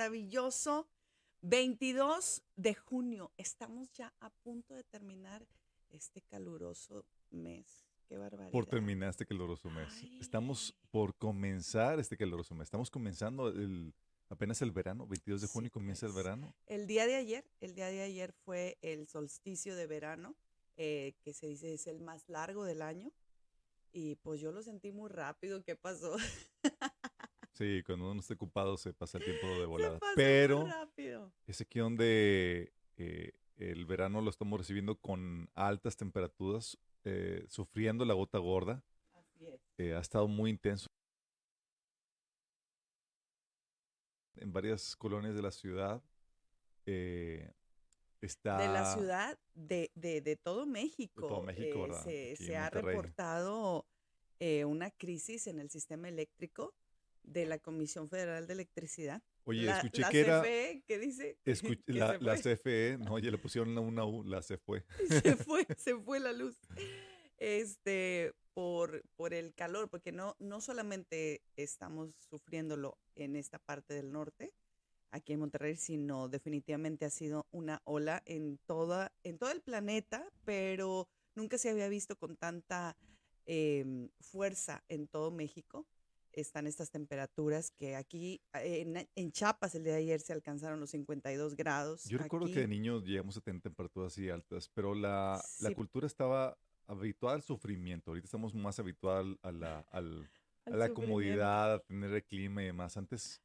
Maravilloso? 22 de junio. Estamos ya a punto de terminar este caluroso mes. Qué barbaridad. Por terminar este caluroso mes. Estamos Ay. por comenzar este caluroso mes. Estamos comenzando el, apenas el verano, 22 de Sí, junio comienza el pues. verano. El día de ayer, el día de ayer fue el solsticio de verano, eh, que se dice es el más largo del año. Y pues yo lo sentí muy rápido. ¿Qué pasó? Sí, cuando uno está ocupado se pasa el tiempo de Se volada. pasó muy Pero rápido. es aquí donde eh, el verano lo estamos recibiendo con altas temperaturas, eh, sufriendo la gota gorda. Así es. Eh, ha estado muy intenso. En varias colonias de la ciudad. está de la ciudad de, de- de todo México. todo México, ¿verdad? se se ha reportado una crisis en el sistema eléctrico de la Comisión Federal de Electricidad. Oye, la, escuché la que era. CFE, ¿qué dice? escuch- Que la. CFE, no, ya le pusieron una, U, la se fue. se fue, se fue la luz. Este, por, por el calor, porque no, no solamente estamos sufriéndolo en esta parte del norte, aquí en Monterrey, sino definitivamente ha sido una ola en toda, en todo el planeta, pero nunca se había visto con tanta em, fuerza en todo México. Están estas temperaturas que aquí eh, en, en Chiapas el día de ayer se alcanzaron los 52 grados. Yo recuerdo aquí- que de niños llegamos a tener temperaturas así altas, pero la, la cultura estaba habituada al sufrimiento. Ahorita estamos más habituados a la, al- a la comodidad, a tener el clima y demás. Antes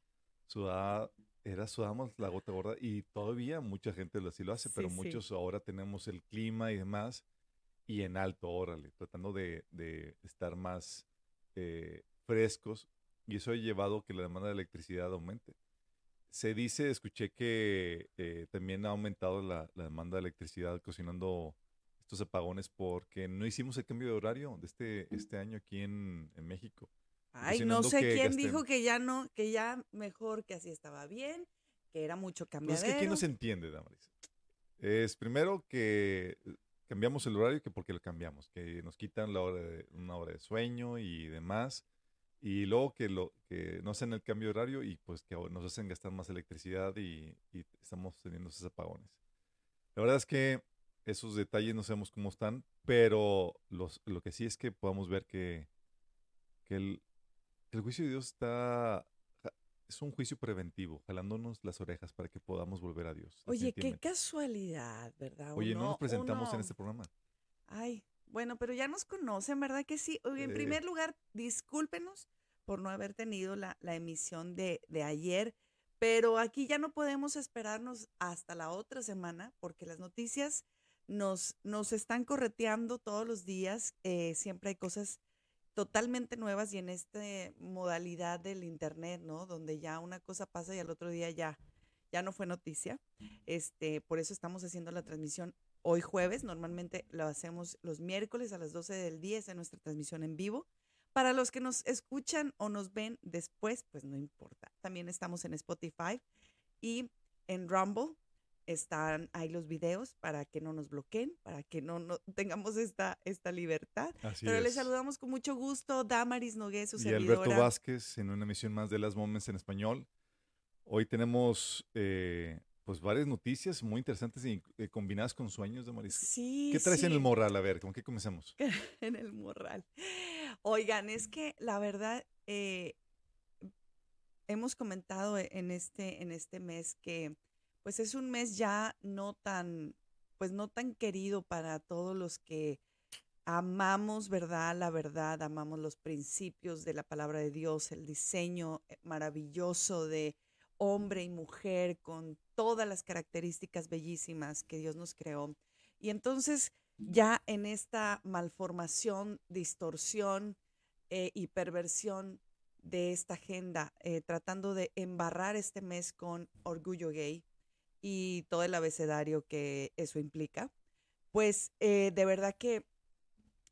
sudaba, era sudábamos la gota gorda y todavía mucha gente así lo hace, pero sí. muchos ahora tenemos el clima y demás y en alto, órale, tratando de, de estar más eh, frescos y eso ha llevado a que la demanda de electricidad aumente. Se dice, escuché que eh, también ha aumentado la, la demanda de electricidad cocinando estos apagones porque no hicimos el cambio de horario de este, este año aquí en, en México. Ay, no sé quién dijo que ya no, que ya mejor, que así estaba bien, que era mucho cambiar. Pues es que aquí no se entiende, Damaris. Es primero que cambiamos el horario que porque lo cambiamos, que nos quitan la hora de, una hora de sueño y demás. Y luego que, lo, que no hacen el cambio de horario y pues que nos hacen gastar más electricidad y, y estamos teniendo esos apagones. La verdad es que esos detalles no sabemos cómo están, pero los, lo que sí es que podamos ver que, que el, el juicio de Dios está es un juicio preventivo, jalándonos las orejas para que podamos volver a Dios. Oye, qué casualidad, ¿verdad? Oye, no nos presentamos en este programa. Ay, bueno, pero ya nos conocen, ¿verdad que sí? Oye, en primer lugar, discúlpenos por no haber tenido la, la emisión de, de, ayer, pero aquí ya no podemos esperarnos hasta la otra semana porque las noticias nos, nos están correteando todos los días, eh, siempre hay cosas totalmente nuevas y en esta modalidad del internet, ¿no? Donde ya una cosa pasa y al otro día ya, ya no fue noticia. Este, por eso estamos haciendo la transmisión hoy jueves. Normalmente lo hacemos los miércoles a las 12 del día, es nuestra transmisión en vivo. Para los que nos escuchan o nos ven después, pues no importa. También estamos en Spotify y en Rumble están ahí los videos para que no nos bloqueen, para que no, no tengamos esta, esta libertad. Pero les saludamos con mucho gusto, Damaris Nogués, su y Alberto Vázquez en una emisión más de Las Moments en español. Hoy tenemos eh, pues varias noticias muy interesantes y eh, combinadas con sueños, Damaris. Sí. ¿Qué traes en el morral? A ver, ¿con qué comenzamos? en el morral. Oigan, es que la verdad, eh, hemos comentado en este, en este mes que pues es un mes ya no tan, pues no tan querido para todos los que amamos, ¿verdad? La verdad, amamos los principios de la palabra de Dios, el diseño eh, maravilloso de hombre y mujer con todas las características bellísimas que Dios nos creó. Y entonces ya en esta malformación, distorsión eh, y perversión de esta agenda, eh, tratando de embarrar este mes con orgullo gay, y todo el abecedario que eso implica, pues eh, de verdad que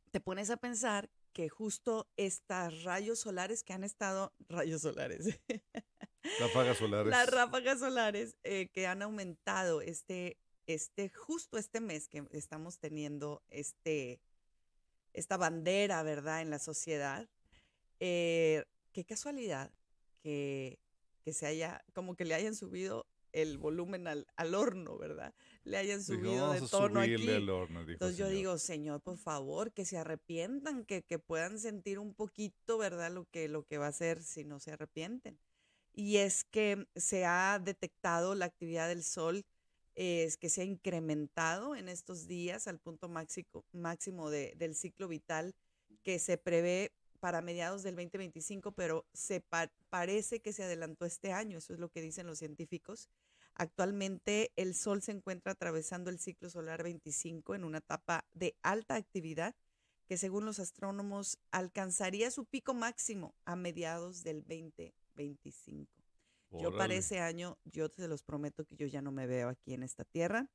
te pones a pensar que justo estas rayos solares que han estado, rayos solares, ráfagas solares, las ráfagas solares eh, que han aumentado este, este, justo este mes que estamos teniendo este, esta bandera, ¿verdad?, en la sociedad. Eh, qué casualidad que, que se haya, como que le hayan subido el volumen al, al horno, ¿verdad? Le hayan subido de tono aquí. Entonces yo digo, Señor, por favor, que se arrepientan, que, que, puedan sentir un poquito, ¿verdad? Lo que, lo que va a ser si no se arrepienten. Y es que se ha detectado la actividad del sol, es que se ha incrementado en estos días al punto máximo, máximo de, del ciclo vital que se prevé para mediados del 2025, pero se parece que se adelantó este año, eso es lo que dicen los científicos. Actualmente el Sol se encuentra atravesando el ciclo solar 25 en una etapa de alta actividad que según los astrónomos alcanzaría su pico máximo a mediados del 2025. Yo para ese año, yo te los prometo que yo ya no me veo aquí en esta tierra.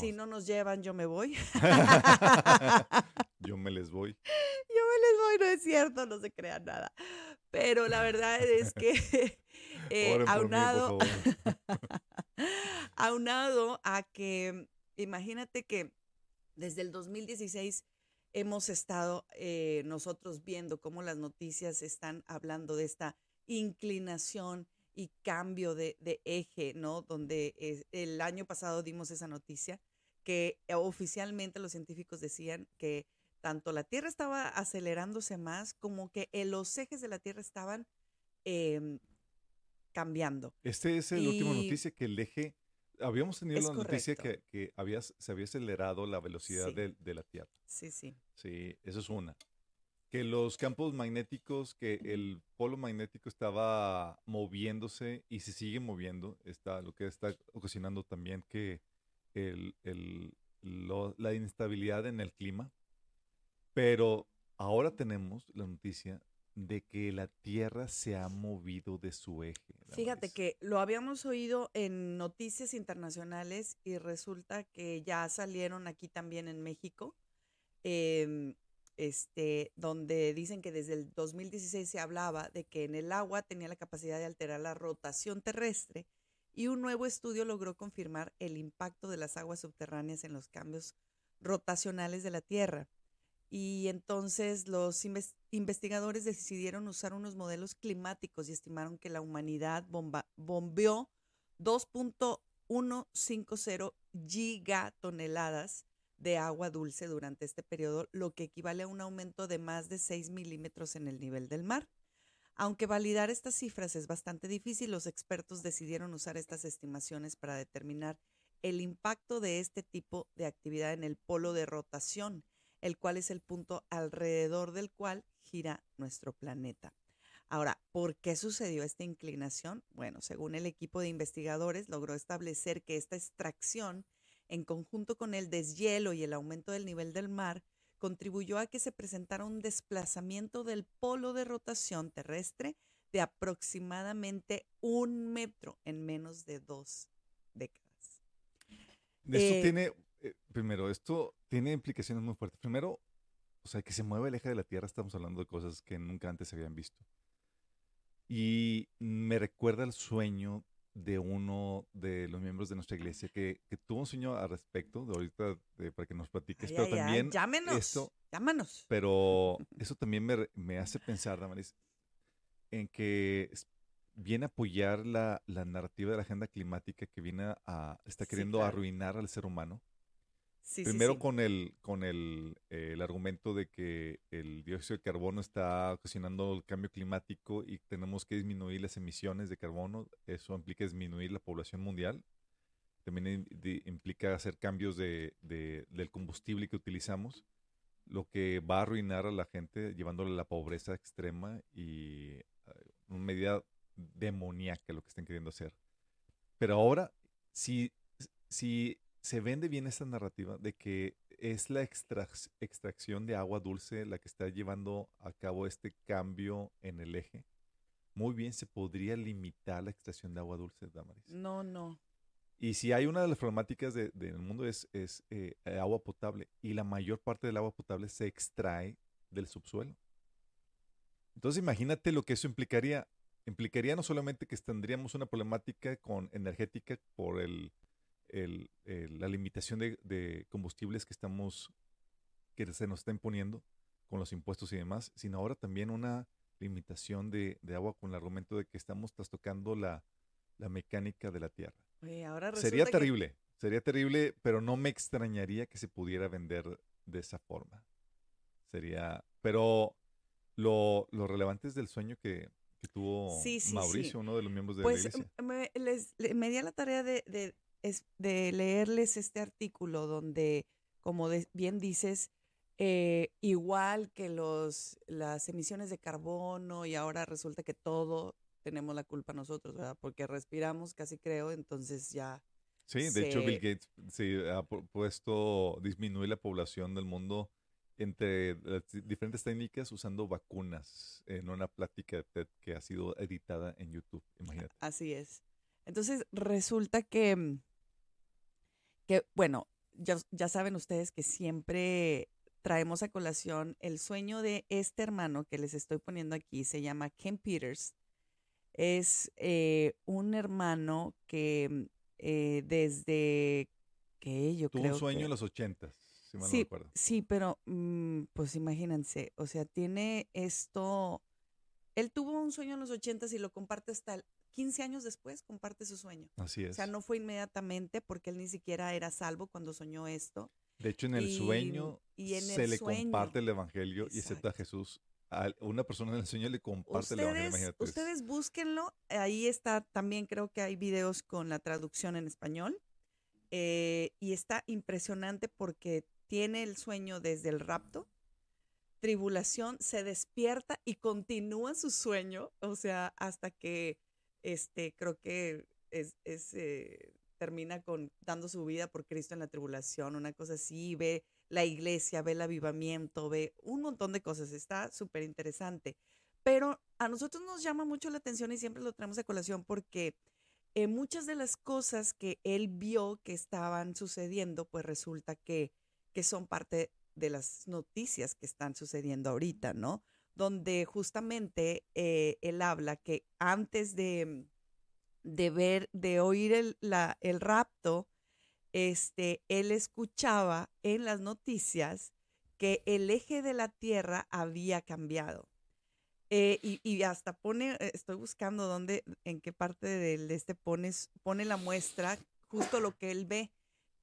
Si no nos llevan, yo me voy. yo me les voy no es cierto, no se crea nada. Pero la verdad es que eh, aunado, aunado a que, imagínate que desde el 2016 hemos estado eh, nosotros viendo cómo las noticias están hablando de esta inclinación y cambio de, de eje, ¿no? Donde el año pasado dimos esa noticia que oficialmente los científicos decían que tanto la Tierra estaba acelerándose más como que los ejes de la Tierra estaban em, cambiando. Este es el último noticia que el eje, habíamos tenido la noticia que, que había, se había acelerado la velocidad de, de, la Tierra. Sí, sí. Sí, eso es una. Que los campos magnéticos, que el polo magnético estaba moviéndose y se sigue moviendo, está, lo que está ocasionando también que el, el, la inestabilidad en el clima pero ahora tenemos la noticia de que la Tierra se ha movido de su eje. Fíjate que lo habíamos oído en noticias internacionales y resulta que ya salieron aquí también en México, em, este, donde dicen que desde el 2016 se hablaba de que en el agua tenía la capacidad de alterar la rotación terrestre y un nuevo estudio logró confirmar el impacto de las aguas subterráneas en los cambios rotacionales de la Tierra. Y entonces los investigadores decidieron usar unos modelos climáticos y estimaron que la humanidad bombeó 2.150 gigatoneladas de agua dulce durante este periodo, lo que equivale a un aumento de más de 6 milímetros en el nivel del mar. Aunque validar estas cifras es bastante difícil, los expertos decidieron usar estas estimaciones para determinar el impacto de este tipo de actividad en el polo de rotación, el cual es el punto alrededor del cual gira nuestro planeta. Ahora, ¿por qué sucedió esta inclinación? Bueno, según el equipo de investigadores, logró establecer que esta extracción, en conjunto con el deshielo y el aumento del nivel del mar, contribuyó a que se presentara un desplazamiento del polo de rotación terrestre de aproximadamente un metro en menos de dos décadas. Esto eh, tiene, eh, primero, esto tiene implicaciones muy fuertes. Primero, o sea, que se mueve el eje de la Tierra, estamos hablando de cosas que nunca antes se habían visto. Y me recuerda el sueño de uno de los miembros de nuestra iglesia que, tuvo un sueño al respecto, de ahorita para que nos platiques, pero también llámenos, llámanos. Pero eso también me, me hace pensar, Damaris, en que viene a apoyar la, narrativa de la agenda climática que viene a, está queriendo arruinar al ser humano. Primero con, el, con el, el, argumento de que el dióxido de carbono está ocasionando el cambio climático y tenemos que disminuir las emisiones de carbono. Eso implica disminuir la población mundial. También implica hacer cambios de, del combustible que utilizamos, lo que va a arruinar a la gente llevándole a la pobreza extrema y eh, una medida demoníaca lo que están queriendo hacer. Pero ahora, si, si se vende bien esta narrativa de que es la extracción de agua dulce la que está llevando a cabo este cambio en el eje, muy bien se podría limitar la extracción de agua dulce, Damaris. No, no. Y si hay una de las problemáticas del mundo es, es eh, agua potable y la mayor parte del agua potable se extrae del subsuelo. Entonces imagínate lo que eso implicaría implicaría no solamente que tendríamos una problemática con energética por el, la limitación de, combustibles que estamos que se nos está imponiendo con los impuestos y demás, sino ahora también una limitación de, agua con el argumento de que estamos trastocando la, la mecánica de la Tierra. sería terrible, sería terrible, pero no me extrañaría que se pudiera vender de esa forma. Sería, pero lo, lo relevante es del sueño que, que tuvo Mauricio, uno de los miembros de la pues, iglesia. Me, les, me di a la tarea de, de, de, leerles este artículo donde, como bien dices, eh, igual que los, las emisiones de carbono y ahora resulta que todo tenemos la culpa nosotros, ¿verdad? Porque respiramos, casi creo, entonces ya... Sí, de hecho Bill Gates se ha puesto disminuir la población del mundo entre las diferentes técnicas usando vacunas en una plática de TED que ha sido editada en YouTube, imagínate. Así es. Entonces resulta que, mm, que bueno, ya, ya saben ustedes que siempre traemos a colación el sueño de este hermano que les estoy poniendo aquí, se llama Ken Peters. Es eh, un hermano que mm, eh, desde que yo Tuvo creo un sueño en los ochentas sí, Sí, pero mm, pues imagínense, o sea, tiene esto, él tuvo un sueño en los ochentas y lo comparte hasta 15 años después, comparte su sueño. Así es. O sea, no fue inmediatamente porque él ni siquiera era salvo cuando soñó esto. De hecho, en el sueño se le comparte el evangelio y acepta a Jesús. A una persona en el sueño le comparte el evangelio. Ustedes búsquenlo. Ahí está, también creo que hay videos con la traducción en español. Eh, y está impresionante porque tiene el sueño desde el rapto, tribulación, se despierta y continúa su sueño, o sea, hasta que este, creo que es, eh, termina con dando su vida por Cristo en la tribulación, una cosa así, ve la iglesia, ve el avivamiento, ve un montón de cosas, está súper interesante. Pero a nosotros nos llama mucho la atención y siempre lo traemos de colación porque eh, muchas de las cosas que él vio que estaban sucediendo, pues resulta que, que son parte de las noticias que están sucediendo ahorita, ¿no? Donde justamente eh, él habla que antes de, de ver, de oír el, el rapto, este, él escuchaba en las noticias que el eje de la Tierra había cambiado. Eh, y, hasta pone, eh, estoy buscando dónde, en qué parte del este pones, pone la muestra, justo lo que él ve.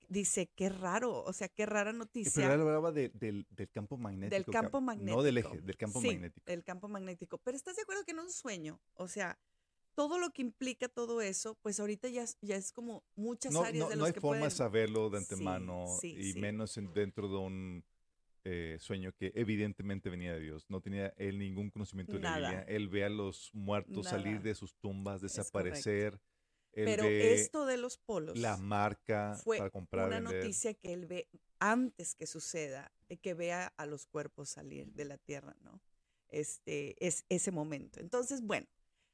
Dice, qué raro, o sea, qué rara noticia. Pero él hablaba del, campo magnético. Del campo magnético. No del eje, del campo sí, magnético. Del campo magnético. Pero ¿estás de acuerdo que en un sueño? O sea, todo lo que implica todo eso, pues ahorita ya, ya es como muchas áreas no, de los No hay que forma de saberlo de antemano y menos dentro de un eh, sueño que evidentemente venía de Dios. No tenía él ningún conocimiento de la. Él ve a los muertos salir de sus tumbas, desaparecer. Pero esto de los polos. La marca fue para comprar. Una noticia que él ve antes que suceda, eh, que vea a los cuerpos salir de la tierra, ¿no? Este es ese momento. Entonces, bueno,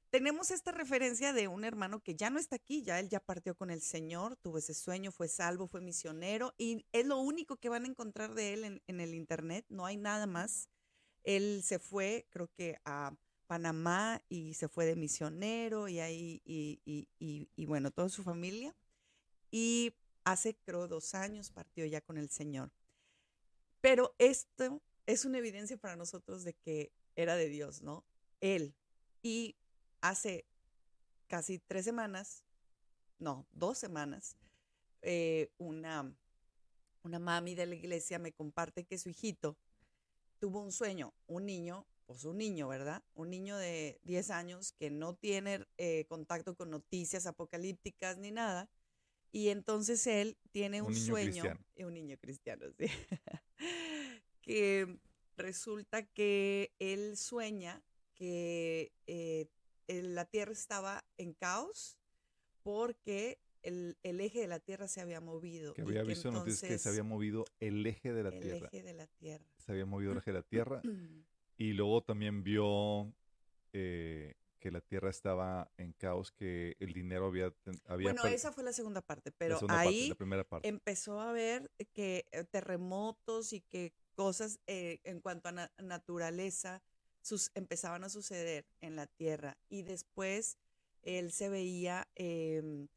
tenemos esta referencia de un hermano que ya no está aquí, ya él ya partió con el Señor, tuvo ese sueño, fue salvo, fue misionero y es lo único que van a encontrar de él en, el Internet, no hay nada más. Él se fue, creo que a Panamá y se fue de misionero y ahí, y, y bueno, toda su familia. Y hace, creo, dos años partió ya con el Señor. Pero esto es una evidencia para nosotros de que era de Dios, ¿no? Él. Y hace casi tres semanas, no, dos semanas, eh, una, una mami de la iglesia me comparte que su hijito tuvo un sueño, un niño, pues un niño, ¿verdad? Un niño de 10 años que no tiene eh, contacto con noticias apocalípticas ni nada. Y entonces él tiene un, sueño, y un niño cristiano, sí, que resulta que él sueña que eh, la Tierra estaba en caos porque el, eje de la Tierra se había movido. Que había visto noticias que se había movido el eje de la Tierra. El eje de la Tierra. Se había movido el eje de la Tierra. Y luego también vio eh, que la Tierra estaba en caos, que el dinero había... había bueno, esa fue la segunda parte, pero ahí empezó a ver que eh, terremotos y que cosas eh, en cuanto a naturaleza empezaban a suceder en la tierra. Y después él se veía em,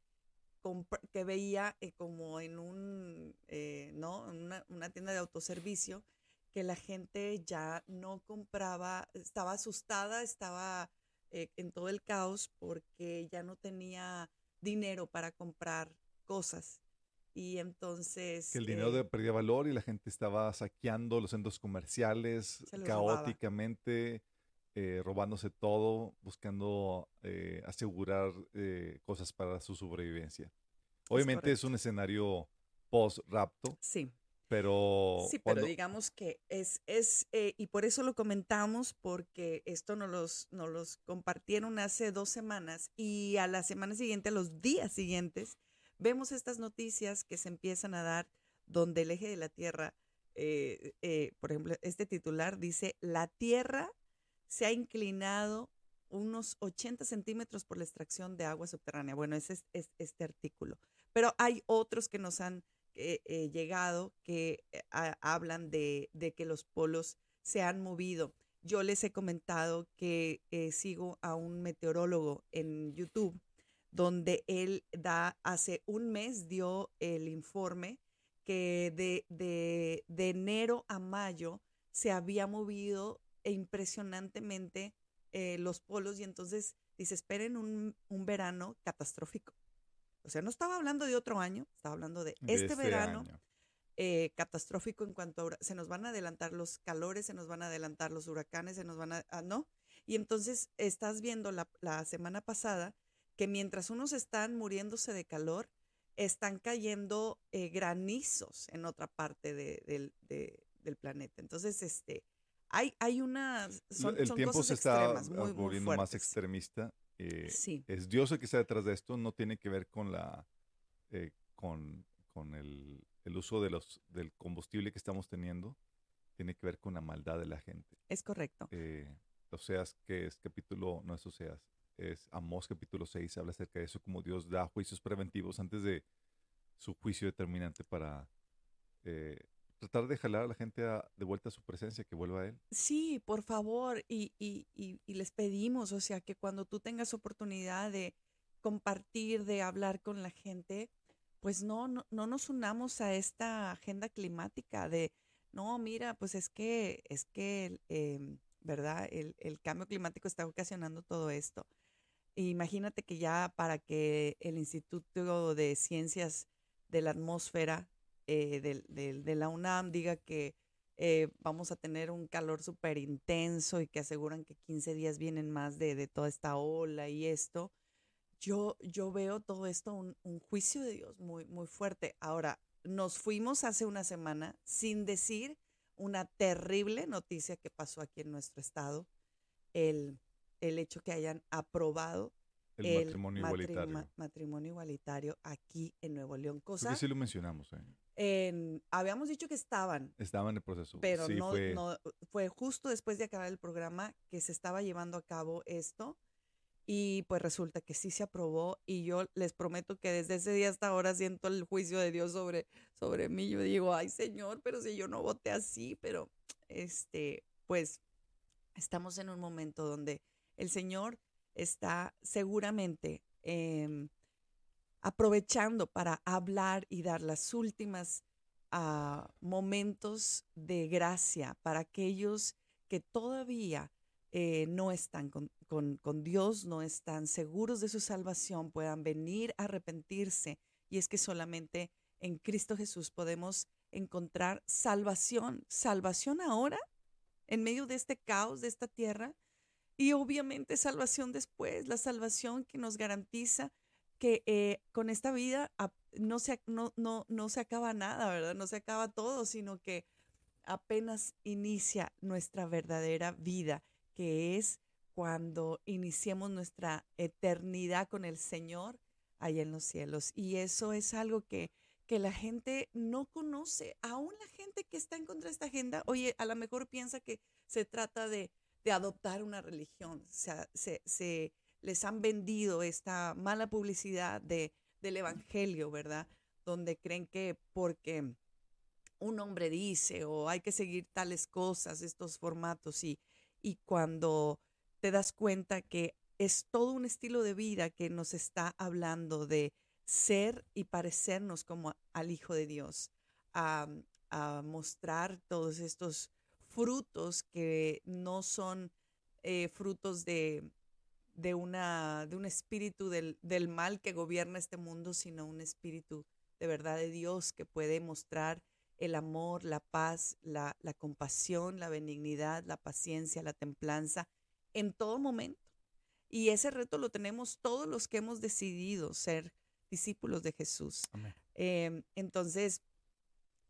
que veía eh, como en un eh, no una, tienda de autoservicio que la gente ya no compraba estaba asustada estaba eh, en todo el caos porque ya no tenía dinero para comprar cosas y entonces... Que el dinero perdía valor y la gente estaba saqueando los centros comerciales caóticamente, eh, robándose todo, buscando eh, asegurar eh, cosas para su sobrevivencia. Obviamente es, un escenario post-rapto. Sí. Pero... Sí, pero digamos que es, es y por eso lo comentamos, porque esto nos los, nos los compartieron hace dos semanas y a la semana siguiente, a los días siguientes, vemos estas noticias que se empiezan a dar donde el eje de la Tierra, eh, eh, por ejemplo, este titular dice, la Tierra se ha inclinado unos 80 centímetros por la extracción de agua subterránea. Bueno, ese es, este artículo. Pero hay otros que nos han eh, llegado que hablan de, de, que los polos se han movido. Yo les he comentado que sigo a un meteorólogo en YouTube donde él da, hace un mes dio el informe que de, de, enero a mayo se había movido impresionantemente eh, los polos y entonces dice, esperen un, verano catastrófico. O sea, no estaba hablando de otro año, estaba hablando de, este, este, verano eh, catastrófico en cuanto a, se nos van a adelantar los calores, se nos van a adelantar los huracanes, se nos van a, ah, ¿no? Y entonces estás viendo la, la semana pasada que mientras unos están muriéndose de calor, están cayendo eh, granizos en otra parte del planeta. Entonces, este, hay, hay una... Son, el tiempo se está volviendo más extremista. Eh, sí. Es Dios el que está detrás de esto, no tiene que ver con la... Eh, con, con el, el, uso de los, del combustible que estamos teniendo, tiene que ver con la maldad de la gente. Es correcto Oseas, que es capítulo, no es Oseas, es Amós capítulo 6, habla acerca de eso, como Dios da juicios preventivos antes de su juicio determinante para eh, tratar de jalar a la gente de vuelta a su presencia, que vuelva a Él. Sí, por favor, y, y, y, les pedimos, o sea, que cuando tú tengas oportunidad de compartir, de hablar con la gente, pues no, no, no nos unamos a esta agenda climática de, no, mira, pues es que, es que, em, ¿verdad? El cambio climático está ocasionando todo esto. Imagínate que ya para que el Instituto de Ciencias de la Atmósfera eh, de, la UNAM diga que eh, vamos a tener un calor súper intenso y que aseguran que 15 días vienen más de, toda esta ola y esto, yo, yo veo todo esto un, un, juicio de Dios muy, muy fuerte. Ahora, nos fuimos hace una semana sin decir una terrible noticia que pasó aquí en nuestro estado, el el hecho que hayan aprobado el, matrimonio, igualitario. matrimonio igualitario aquí en Nuevo León. Cosa que sí lo mencionamos. ¿eh? Habíamos dicho que estaban. Estaban en el proceso. Pero no, fue... no, fue justo después de acabar el programa que se estaba llevando a cabo esto. Y pues resulta que sí se aprobó y yo les prometo que desde ese día hasta ahora siento el juicio de Dios sobre, sobre mí. Yo digo, ay Señor, pero si yo no voté así, pero este, pues estamos en un momento donde el Señor está seguramente em, aprovechando para hablar y dar las últimas ah, momentos de gracia para aquellos que todavía eh, no están con, con, Dios, no están seguros de su salvación, puedan venir a arrepentirse. Y es que solamente en Cristo Jesús podemos encontrar salvación, salvación ahora, en medio de este caos, de esta tierra, y obviamente salvación después, la salvación que nos garantiza que eh, con esta vida no se, no, no, no se acaba nada, ¿verdad? No se acaba todo, sino que apenas inicia nuestra verdadera vida, que es cuando iniciemos nuestra eternidad con el Señor allá en los cielos. Y eso es algo que, que la gente no conoce. Aún la gente que está en contra de esta agenda, oye, a lo mejor piensa que se trata de de adoptar una religión. Se, se, les han vendido esta mala publicidad de, del Evangelio, ¿verdad? Donde creen que porque un hombre dice o hay que seguir tales cosas, estos formatos, y, y cuando te das cuenta que es todo un estilo de vida que nos está hablando de ser y parecernos como al Hijo de Dios, a, a mostrar todos estos frutos que no son eh, frutos de, de, una, de un espíritu del, del, mal que gobierna este mundo, sino un espíritu de verdad de Dios que puede mostrar el amor, la paz, la, la compasión, la benignidad, la paciencia, la templanza en todo momento. Y ese reto lo tenemos todos los que hemos decidido ser discípulos de Jesús. Em, entonces,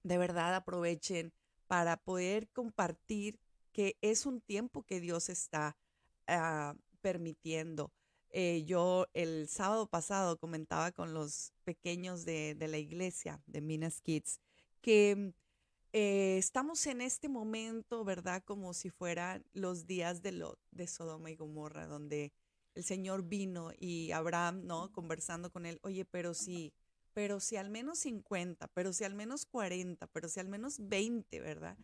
de verdad aprovechen para poder compartir que es un tiempo que Dios está ah, permitiendo. Eh, yo el sábado pasado comentaba con los pequeños de, la iglesia de Minas Kids que eh, estamos en este momento, ¿verdad? Como si fueran los días de Lot, de Sodoma y Gomorra, donde el Señor vino y Abraham, ¿no? Conversando con él, oye, pero si pero si al menos 50, pero si al menos 40, pero si al menos 20, ¿verdad?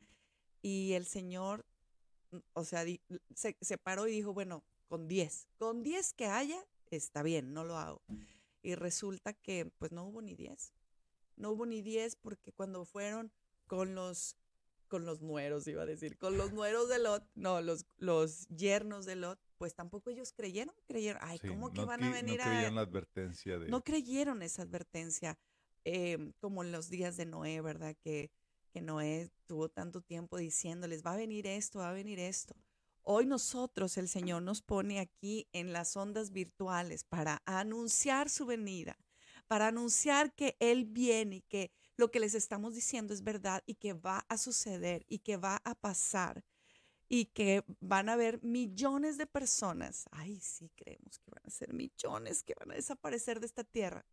Y el Señor, mm, o sea, se, se paró y dijo, bueno, con 10, con 10 que haya, está bien, no lo hago. Y resulta que pues no hubo ni 10. No hubo ni 10 porque cuando fueron con los con los nueros, iba a decir, con los nueros de Lot, no, los, los yernos de Lot, pues tampoco ellos creyeron, creyeron, ay, ¿cómo que van a venir a... No creyeron la advertencia de... No creyeron esa advertencia, em, como en los días de Noé, ¿verdad? Que, que Noé tuvo tanto tiempo diciéndoles, va a venir esto, va a venir esto. Hoy nosotros, el Señor nos pone aquí en las ondas virtuales para anunciar su venida, para anunciar que Él viene y que lo que les estamos diciendo es verdad y que va a suceder y que va a pasar y que van a haber millones de personas. Ay, sí, creemos que van a ser millones que van a desaparecer de esta tierra.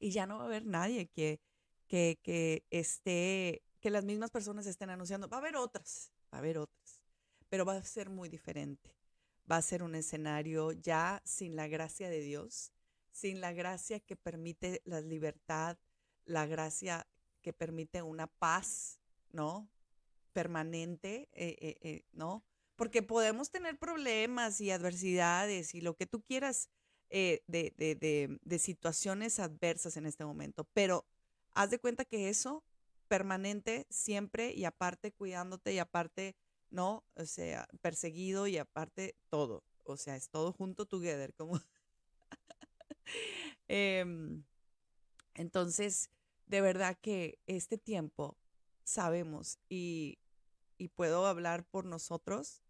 Y ya no va a haber nadie que, que, que esté, que las mismas personas estén anunciando. Va a haber otras, va a haber otras. Pero va a ser muy diferente. Va a ser un escenario ya sin la gracia de Dios, sin la gracia que permite la libertad, la gracia que permite una paz, ¿no? Permanente, eh, eh, eh, ¿no? Porque podemos tener problemas y adversidades y lo que tú quieras de, de, de situaciones adversas en este momento, pero haz de cuenta que eso permanente siempre y aparte cuidándote y aparte, ¿no? O sea, perseguido y aparte todo. O sea, es todo junto together, como... Em, entonces, de verdad que este tiempo sabemos y, y puedo hablar por nosotros,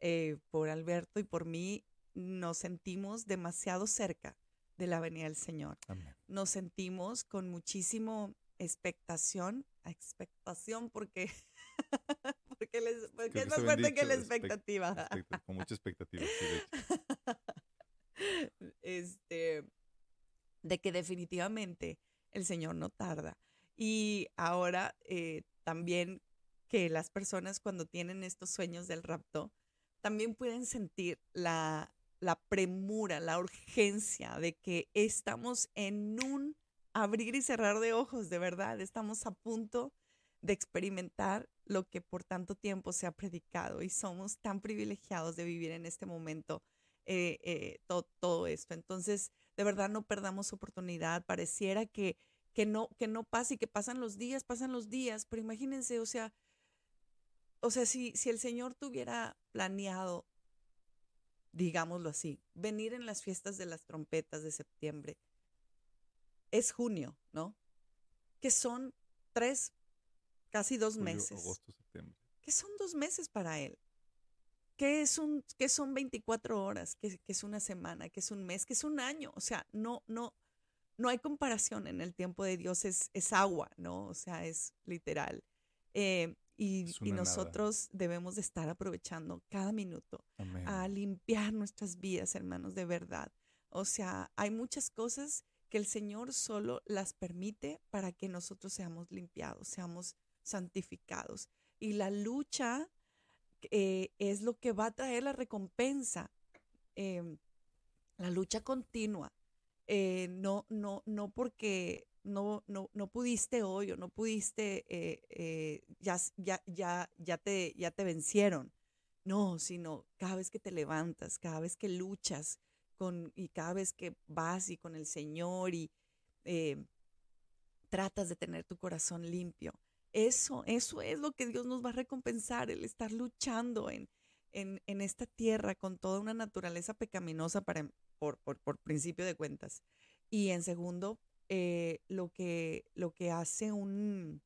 eh, por Alberto y por mí, nos sentimos demasiado cerca de la venida del Señor. Nos sentimos con muchísimo expectación, expectación porque, porque, les, porque es más fuerte que la expectativa. con mucha expectativa. este, de que definitivamente el Señor no tarda. Y ahora eh, también que las personas cuando tienen estos sueños del rapto, también pueden sentir la, la premura, la urgencia de que estamos en un abrir y cerrar de ojos, de verdad, estamos a punto de experimentar lo que por tanto tiempo se ha predicado y somos tan privilegiados de vivir en este momento eh, eh, todo esto. Entonces, de verdad, no perdamos oportunidad. Pareciera que, que, no, que no pasa y que pasan los días, pasan los días, pero imagínense, o sea, o sea, si, si el Señor tuviera planeado, digámoslo así, venir en las fiestas de las trompetas de septiembre, es junio, ¿no? Que son tres, casi dos meses. Agosto, septiembre. Que son dos meses para él. Que, es un, que son 24 horas, que, es una semana, que es un mes, que es un año. O sea, no, no, no hay comparación en el tiempo de Dios, es, es agua, ¿no? O sea, es literal. Eh, y, y, nosotros debemos de estar aprovechando cada minuto a limpiar nuestras vidas, hermanos, de verdad. O sea, hay muchas cosas que el Señor solo las permite para que nosotros seamos limpiados, seamos santificados. Y la lucha eh, es lo que va a traer la recompensa. Em, la lucha continua. Eh, no, no, no porque no, no, no pudiste hoy o no pudiste, eh, ya, ya, ya, ya, te, ya te vencieron. No, sino cada vez que te levantas, cada vez que luchas, y cada vez que vas y con el Señor y tratas de tener tu corazón limpio. Eso, eso es lo que Dios nos va a recompensar, el estar luchando en, en, esta tierra con toda una naturaleza pecaminosa para, por, por, principio de cuentas. Y en segundo, eh, lo, que, lo que hace un,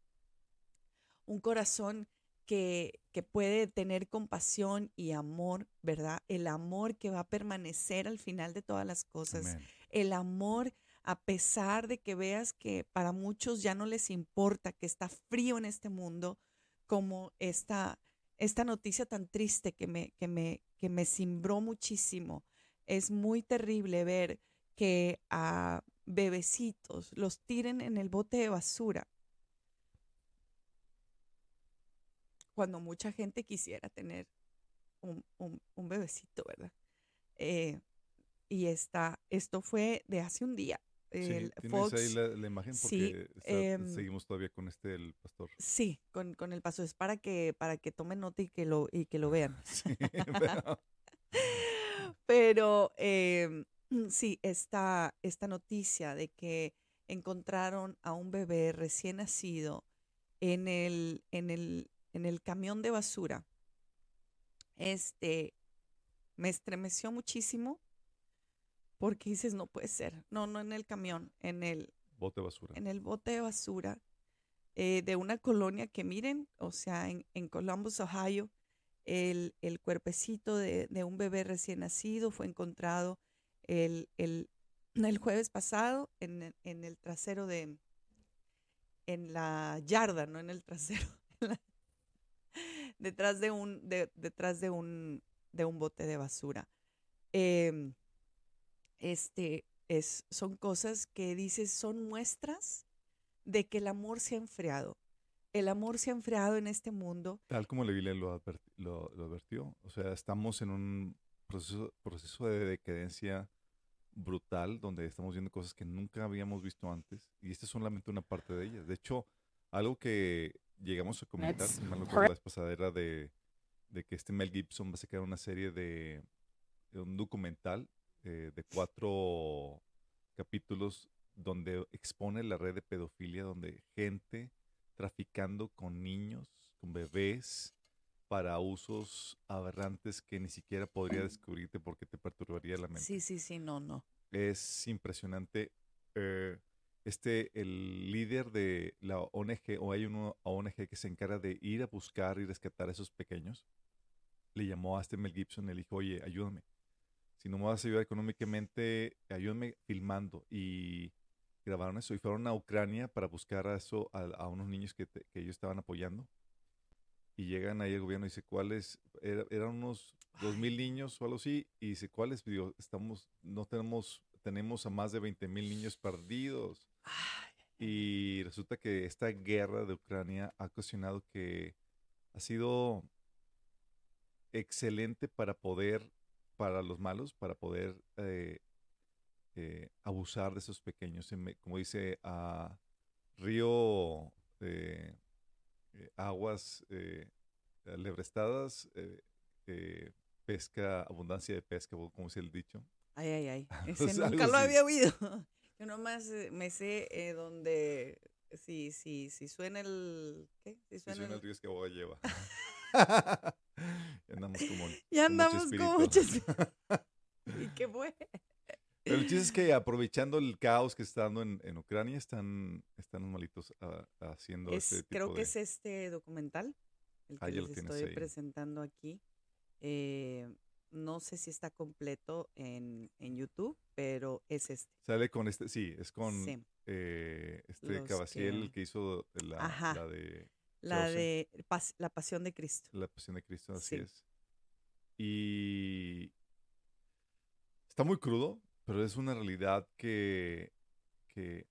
un corazón que, puede tener compasión y amor, ¿verdad? El amor que va a permanecer al final de todas las cosas. El amor a pesar de que veas que para muchos ya no les importa, que está frío en este mundo, como esta, esta noticia tan triste que me, que, me, que me cimbró muchísimo. Es muy terrible ver que a bebecitos los tiren en el bote de basura cuando mucha gente quisiera tener un, un, bebecito, ¿verdad? Eh, y esta, esto fue de hace un día. El sí, ¿tienes ahí la, imagen? Porque em, seguimos todavía con este, el pastor. Sí, con, con, el pastor. Es para que, para que tomen nota y que lo, y que lo vean. Sí, pero... pero em, sí, esta, esta noticia de que encontraron a un bebé recién nacido en el, en el, en el camión de basura, este, me estremeció muchísimo porque dices, no puede ser, no, no en el camión, en el bote de basura. En el bote de basura eh, de una colonia que miren, o sea, en, en Columbus, Ohio, el, el cuerpecito de, de, un bebé recién nacido fue encontrado el, el, el jueves pasado en, en, el trasero de, en la yarda, no en el trasero, detrás de un, detrás de un, de un bote de basura. Em, este, es, son cosas que dices, son muestras de que el amor se ha enfriado. el amor se ha enfriado en este mundo. Tal como la Biblia lo, adverti- lo- lo advirtió. O sea, estamos en un proceso, proceso de decadencia brutal donde estamos viendo cosas que nunca habíamos visto antes y esta es solamente una parte de ellas. De hecho, algo que llegamos a comentar, si mal no recuerdo, la vez pasada era de, de que este Mel Gibson va a sacar una serie de, de un documental eh, de cuatro capítulos donde expone la red de pedofilia, donde gente traficando con niños, con bebés, para usos aberrantes que ni siquiera podría descubrirte porque te perturbaría la mente. Sí, sí, sí, no, no. Es impresionante. eh, este, el líder de la ONG, o hay una ONG que se encarga de ir a buscar y rescatar a esos pequeños, le llamó a este Mel Gibson y le dijo, oye, ayúdame. Si no me vas a ayudar económicamente, ayúdame filmando. Y grabaron eso y fueron a Ucrania para buscar a, eso, a, a unos niños que, te- que ellos estaban apoyando. Y llegan ahí el gobierno y dice, ¿cuáles? Era- eran unos dos mil niños o algo así. Y dice, ¿cuáles? Digo, estamos, no tenemos, tenemos a más de 20 mil niños perdidos. Ay, Y resulta que esta guerra de Ucrania ha ocasionado que ha sido excelente para poder, para los malos, para poder eh, eh, abusar de esos pequeños. Como dice, a río, eh, eh, aguas eh, lebrestadas, eh, pesca, abundancia de pesca, como dice el dicho. ay, ay, ay. O Ese sea, nunca lo así. había oído. Yo nomás me sé donde, si, si, si suena el, ¿qué? Si Si suena suena el el- río es que agua lleva. Ya andamos como... Ya con mucho andamos espíritu. ¿Y qué fue? Pero el chiste es que aprovechando el caos que está dando en, en Ucrania, están, están los malitos ah, haciendo Es, ese tipo creo que es este documental, el Ah, que lo les estoy ahí. presentando aquí. Eh, no sé si está completo en, en YouTube, pero es este. Sale con este, sí, es con Sí. eh, este Los Cavaciel, que- hizo la de La de Pas- La Pasión de Cristo. La Pasión de Cristo, así Sí. es. Y está muy crudo, pero es una realidad que, que,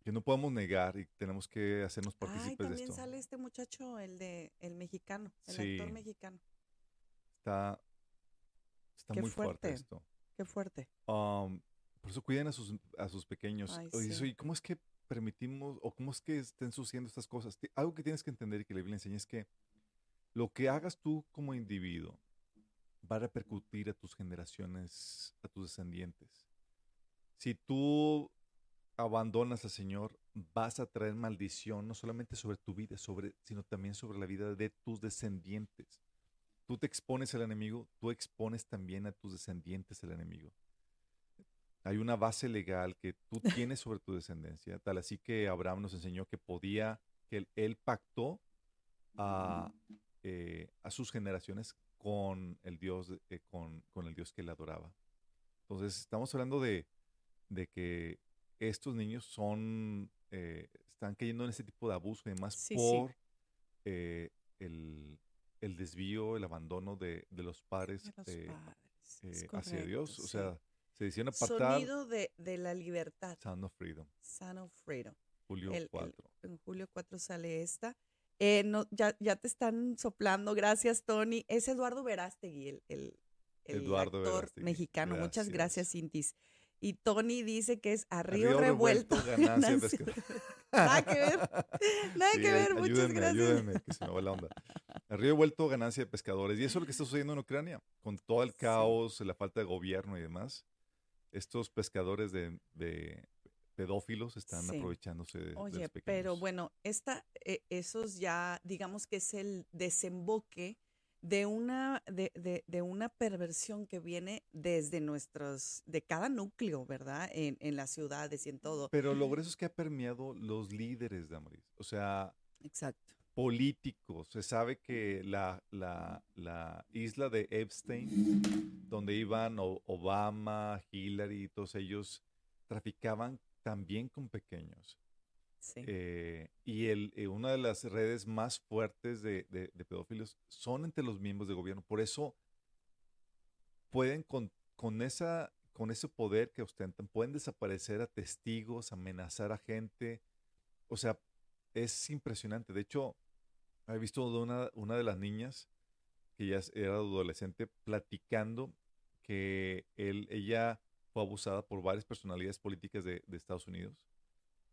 que no podemos negar y tenemos que hacernos Ay, partícipes de también esto. sale este muchacho, el de el mexicano, el Sí. actor mexicano. Está, está Qué muy fuerte. fuerte. esto. Qué fuerte. Um, por eso cuiden a sus, a sus pequeños. Ay, sí. eso, ¿y cómo es que permitimos o cómo es que estén sucediendo estas cosas? Algo que tienes que entender y que la Biblia enseña es que lo que hagas tú como individuo va a repercutir a tus generaciones, a tus descendientes. Si tú abandonas al Señor, vas a traer maldición no solamente sobre tu vida, sobre, sino también sobre la vida de tus descendientes. Tú te expones al enemigo, tú expones también a tus descendientes al enemigo. Hay una base legal que tú tienes sobre tu descendencia, tal así que Abraham nos enseñó que podía, que él, él pactó a, eh, a sus generaciones con el Dios, eh, con, con el Dios que él adoraba. Entonces, estamos hablando de, de que estos niños son, eh, están cayendo en ese tipo de abuso y demás Sí, sí. por eh, el, el desvío, el abandono de, de los padres De los eh, padres. eh, es hacia Dios. O sí. sea, se decían apartar Sonido de, de la libertad. Sound of Freedom, Son of Freedom. Julio El- el- 4. En julio 4 sale esta. Eh, no, ya, ya te están soplando. Gracias, Tony. Es Eduardo Verástegui, el, el, el Eduardo actor Verástegui. mexicano. Muchas Gracias. gracias, Cintis. Y Tony dice que es a A río, río revuelto. revuelto, ganancia ganancia. Nada que ver. Nada Sí, que ver. Muchas ayúdenme, gracias. ayúdenme, que se me va la onda. El río vuelto ganancia de pescadores. Y eso es lo que está sucediendo en Ucrania, con todo el Sí. caos, la falta de gobierno y demás. Estos pescadores de, de pedófilos están Sí. aprovechándose de, de los Oye, pero bueno, esta, eh, esos ya, digamos que es el desemboque de una, de, de- de una perversión que viene desde nuestros, de cada núcleo, ¿verdad? En, en las ciudades y en todo. Pero lo grueso es que ha permeado los líderes de Amaris. O sea, Exacto. Políticos. Se sabe que la, la, la isla de Epstein, donde iban O- Obama, Hillary, todos ellos, traficaban también con pequeños. Sí. Eh, y el, eh, una de las redes más fuertes de, de- de pedófilos son entre los miembros del gobierno. Por eso pueden con, con, esa, con ese poder que ostentan, pueden desaparecer a testigos, amenazar a gente. O sea, es impresionante. De hecho, he visto una, de las niñas que ya era adolescente platicando que él, ella fue abusada por varias personalidades políticas de, Estados Unidos.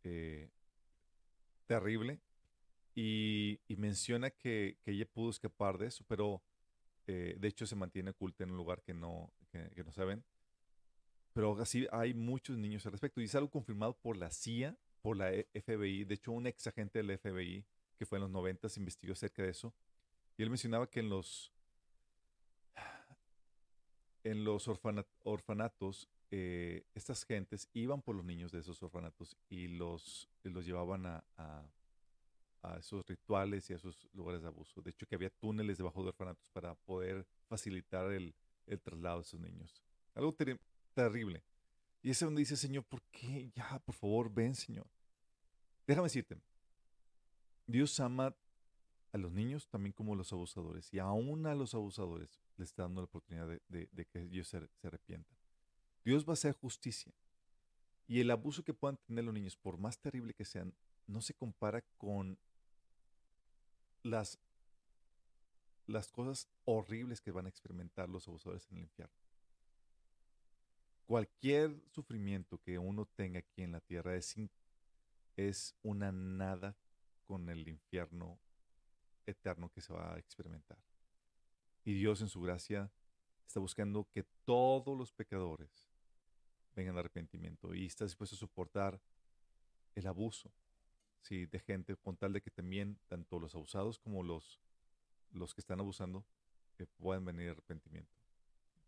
Eh, terrible. Y, y menciona que, que ella pudo escapar de eso, pero eh, de hecho se mantiene oculta en un lugar que no, que, que no saben. Pero así hay muchos niños al respecto. Y es algo confirmado por la CIA, por la E- FBI. De hecho, un ex agente del FBI que fue en los 90 investigó acerca de eso. Y él mencionaba que en los, en los orfana- orfanatos, eh, estas gentes iban por los niños de esos orfanatos y los, los llevaban a, a- esos rituales y a esos lugares de abuso. De hecho, que había túneles debajo de orfanatos para poder facilitar el, el traslado de esos niños. Algo ter- terrible. Y es donde dice, Señor, ¿por qué? Ya, por favor, ven, Señor. Déjame decirte, Dios ama a los niños también como a los abusadores. Y aún a los abusadores les está dando la oportunidad de, que ellos se, se arrepientan. Dios va a hacer justicia. Y el abuso que puedan tener los niños, por más terrible que sean, no se compara con las, cosas horribles que van a experimentar los abusadores en el infierno. Cualquier sufrimiento que uno tenga aquí en la tierra es, es una nada con el infierno eterno que se va a experimentar. Y Dios en su gracia está buscando que todos los pecadores vengan al arrepentimiento y está dispuesto a soportar el abuso sí, de gente con tal de que también tanto los abusados como los, los que están abusando eh, puedan venir al arrepentimiento.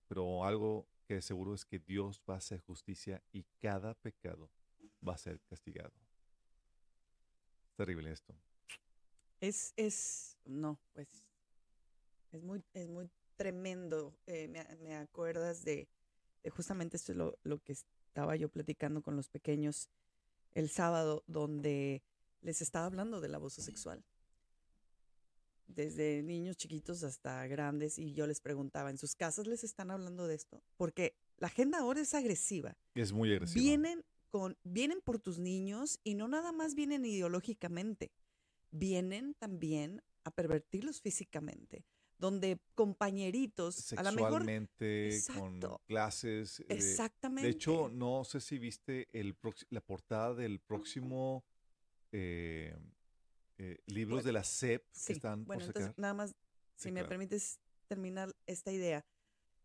Pero algo que seguro es que Dios va a hacer justicia y cada pecado va a ser castigado. Terrible esto. Es, es, no, pues, es muy, es muy tremendo. Eh, me, me acuerdas de, de justamente esto es lo, lo que estaba yo platicando con los pequeños el sábado, donde les estaba hablando del abuso sexual. Desde niños chiquitos hasta grandes, y yo les preguntaba, ¿en sus casas les están hablando de esto? Porque la agenda ahora es agresiva. Es muy agresivo. Vienen, con, vienen por tus niños y no nada más vienen ideológicamente, vienen también a pervertirlos físicamente, donde compañeritos, a lo mejor... Sexualmente, con clases. eh, Exactamente. De hecho, no sé si viste el la portada del próximo eh, eh, libros Bueno, de la SEP que sí. están bueno, por entonces nada más, si Sí, me claro. permites terminar esta idea.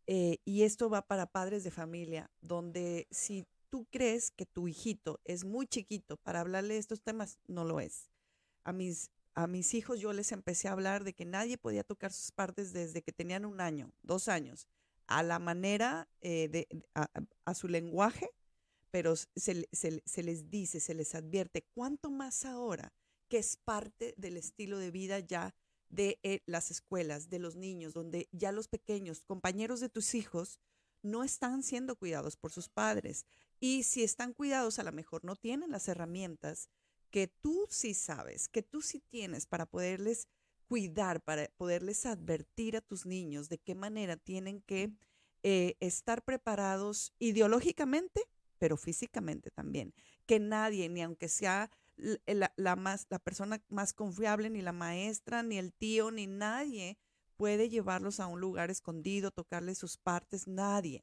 eh, y esto va para padres de familia, donde si tú crees que tu hijito es muy chiquito para hablarle de estos temas, no lo es. A mis, a mis hijos yo les empecé a hablar de que nadie podía tocar sus partes desde que tenían un año, dos años, a la manera, eh, de, a, su lenguaje, pero se, se se les dice, se les advierte, cuánto más ahora que es parte del estilo de vida ya de eh, las escuelas, de los niños, donde ya los pequeños, compañeros de tus hijos, no están siendo cuidados por sus padres. Y si están cuidados, a lo mejor no tienen las herramientas que tú sí sabes, que tú sí tienes para poderles cuidar, para poderles advertir a tus niños de qué manera tienen que eh, estar preparados ideológicamente, pero físicamente también. Que nadie, ni aunque sea l- la, la más, la persona más confiable, ni la maestra, ni el tío, ni nadie puede llevarlos a un lugar escondido, tocarles sus partes, nadie,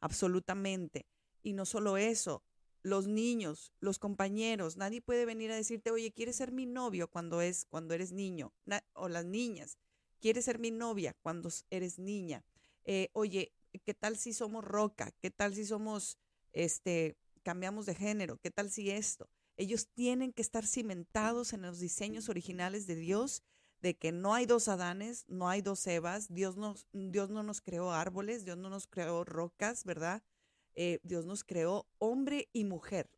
absolutamente. Y no solo eso, los niños, los compañeros, nadie puede venir a decirte, oye, ¿quieres ser mi novio cuando es cuando eres niño? O las niñas, ¿quieres ser mi novia cuando eres niña? Eh, oye, ¿qué tal si somos roca? ¿Qué tal si somos, este, cambiamos de género? ¿Qué tal si esto? Ellos tienen que estar cimentados en los diseños originales de Dios, de que no hay dos Adanes, no hay dos Evas, Dios, nos, Dios no nos creó árboles, Dios no nos creó rocas, ¿verdad? Eh, Dios nos creó hombre y mujer,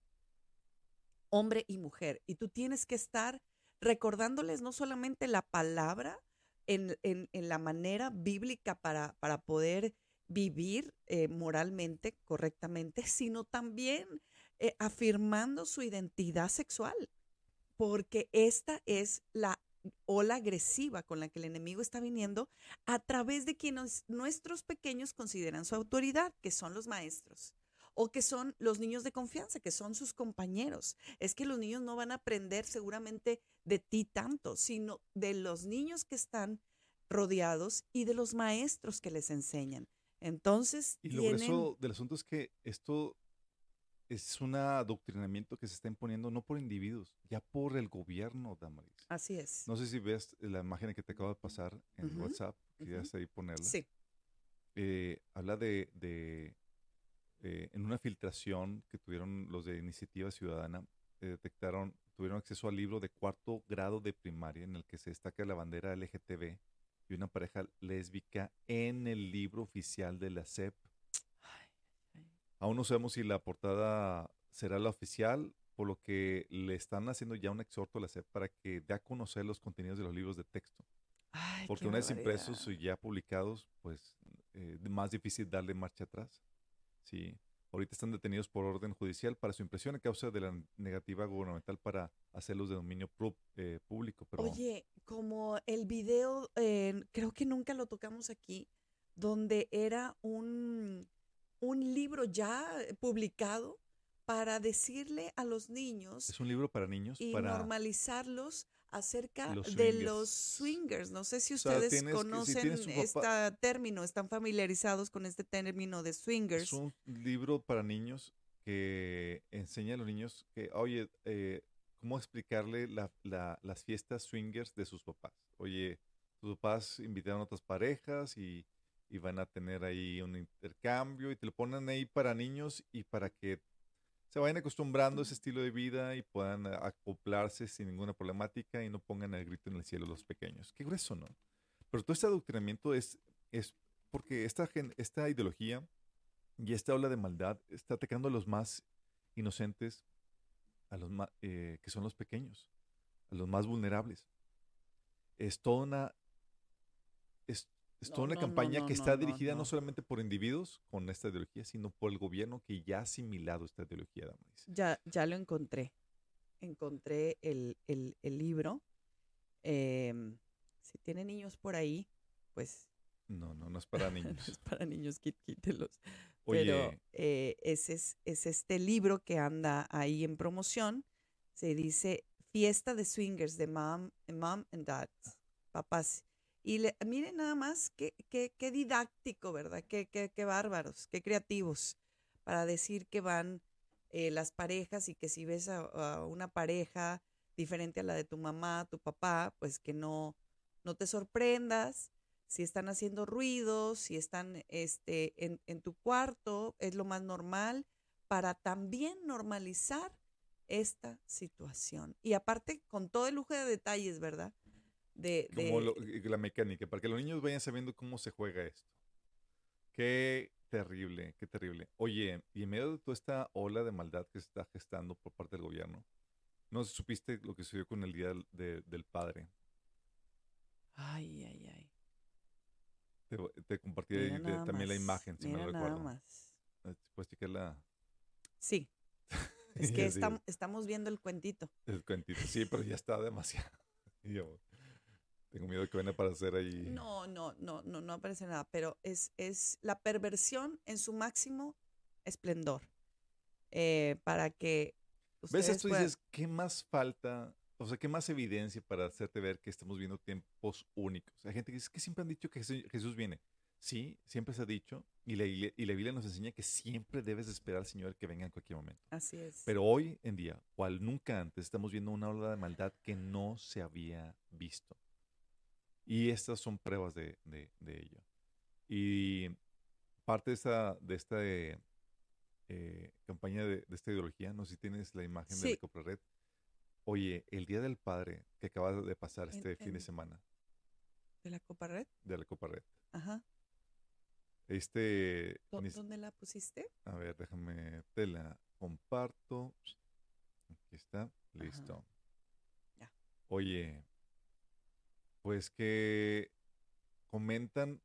hombre y mujer. Y tú tienes que estar recordándoles no solamente la palabra en, en- la manera bíblica para, para poder vivir eh, moralmente, correctamente, sino también eh, afirmando su identidad sexual, porque esta es la ola agresiva con la que el enemigo está viniendo a través de quienes nuestros pequeños consideran su autoridad, que son los maestros. o que son los niños de confianza, que son sus compañeros. Es que los niños no van a aprender seguramente de ti tanto, sino de los niños que están rodeados y de los maestros que les enseñan. Entonces, Y lo tienen, grueso del asunto es que esto es un adoctrinamiento que se está imponiendo no por individuos, ya por el gobierno, Damaris. así es. No sé si ves la imagen que te acabo de pasar en WhatsApp, querías ahí ponerla. Sí, Eh, habla de, de, eh, en una filtración que tuvieron los de Iniciativa Ciudadana, eh, detectaron, tuvieron acceso al libro de cuarto grado de primaria en el que se destaca la bandera LGTB y una pareja lésbica en el libro oficial de la SEP. Aún no sabemos si la portada será la oficial, por lo que le están haciendo ya un exhorto a la SEP para que dé a conocer los contenidos de los libros de texto. Ay, Porque una vez impresos y ya publicados, pues eh, más difícil darle marcha atrás. Sí. Ahorita están detenidos por orden judicial para su impresión a causa de la negativa gubernamental para hacerlos de dominio pu- eh, público. Pero Oye, como el video, eh, creo que nunca lo tocamos aquí, donde era un, un libro ya publicado para decirle a los niños es un libro para niños, y para normalizarlos acerca los de los swingers. No sé si O sea, ustedes si conocen este término, están familiarizados con este término de swingers. Es un libro para niños que enseña a los niños que, oye, eh, cómo explicarle la- la- las fiestas swingers de sus papás. Oye, tus papás invitaron a otras parejas y, y van a tener ahí un intercambio y te lo ponen ahí para niños y para que se vayan acostumbrando a ese estilo de vida y puedan acoplarse sin ninguna problemática y no pongan el grito en el cielo los pequeños. Qué grueso, ¿no? Pero todo este adoctrinamiento es, es porque esta, esta ideología y esta ola de maldad está atacando a los más inocentes, a los ma- eh, que son los pequeños, a los más vulnerables. Es toda una, es, es No, toda una no, no, campaña no, que no, está no, dirigida no. no. solamente por individuos con esta ideología, sino por el gobierno que ya ha asimilado esta ideología. Damaris. Ya, ya lo encontré. Encontré el, el- el libro. Em, si tiene niños por ahí, pues No, no, no es para no niños. es para niños, quí- quítelos. Oye, Pero eh, es, es, es este libro que anda ahí en promoción. Se dice Fiesta de Swingers de Mom, mom and Dad, papás. Y le- miren nada más qué, qué, qué didáctico, ¿verdad? Qué, qué, qué bárbaros, qué creativos para decir que van eh, las parejas y que si ves a, a una pareja diferente a la de tu mamá, tu papá, pues que no, no te sorprendas si están haciendo ruidos, si están este, en, en tu cuarto, es lo más normal, para también normalizar esta situación. Y aparte, con todo el lujo de detalles, ¿verdad? De, como lo- la mecánica, para que los niños vayan sabiendo cómo se juega esto. Qué terrible, qué terrible. Oye, y en medio de toda esta ola de maldad que se está gestando por parte del gobierno, ¿no supiste lo que sucedió con el Día del, de- del Padre? Ay, ay, ay. Te, te nada también la imagen, si mira no nada recuerdo. más. Eh, Puedes checar la... Sí, es que Sí, estamos viendo el cuentito. el cuentito. Sí, pero ya está demasiado. Tengo miedo que vayan a aparecer ahí. No, no, no, no, no aparece nada, pero es, es la perversión en su máximo esplendor. eh, para que ¿Ves esto y puedan- dices, ¿qué más falta? O sea, ¿qué más evidencia para hacerte ver que estamos viendo tiempos únicos? Hay gente que dice que siempre han dicho que Jesús, viene. Sí, siempre se ha dicho. Y la, y la Biblia nos enseña que siempre debes de esperar al Señor que venga en cualquier momento. Así es. Pero hoy en día, cual nunca antes, estamos viendo una ola de maldad que no se había visto. Y estas son pruebas de, de- de ello. Y parte de esta, de esta eh, campaña de, de esta ideología, no sé si tienes la imagen de Sí. la Coprared. Oye, el Día del Padre que acaba de pasar En- este fin de en- semana ¿De la Copa Red? de la Copa Red. Ajá. Este, ¿Dó- ni- ¿Dónde la pusiste? a ver, déjame, te la comparto. Aquí está, listo. Ya. Oye, pues que comentan,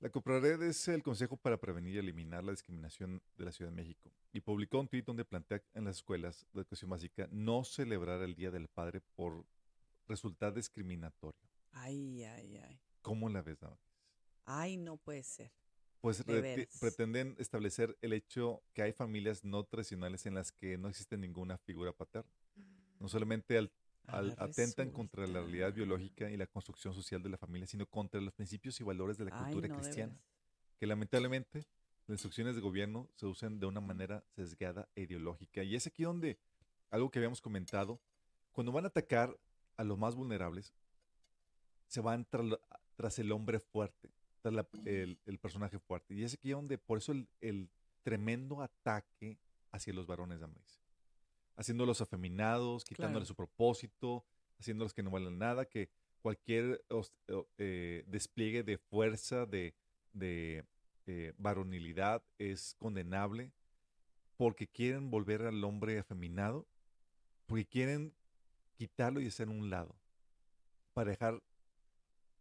la Coprared es el Consejo para Prevenir y Eliminar la Discriminación de la Ciudad de México y publicó un tuit donde plantea en las escuelas de educación básica no celebrar el Día del Padre por resultar discriminatorio. Ay, ay, ay. ¿Cómo la ves, Damaris? Ay, no puede ser. Pues pretenden establecer el hecho que hay familias no tradicionales en las que no existe ninguna figura paterna. No solamente al- al- atentan contra la realidad biológica y la construcción social de la familia, sino contra los principios y valores de la Ay, cultura no, cristiana, que lamentablemente las instrucciones de gobierno se usan de una manera sesgada e ideológica. Y es aquí donde algo que habíamos comentado, cuando van a atacar a los más vulnerables, se van tras, el hombre fuerte, tras la- el, el personaje fuerte. Y es aquí donde, por eso el, el tremendo ataque hacia los varones de América. Haciéndolos afeminados, quitándoles Claro. su propósito, haciéndolos que no valen nada, que cualquier eh, despliegue de fuerza, de, de eh, varonilidad es condenable porque quieren volver al hombre afeminado, porque quieren quitarlo y hacer un lado para dejar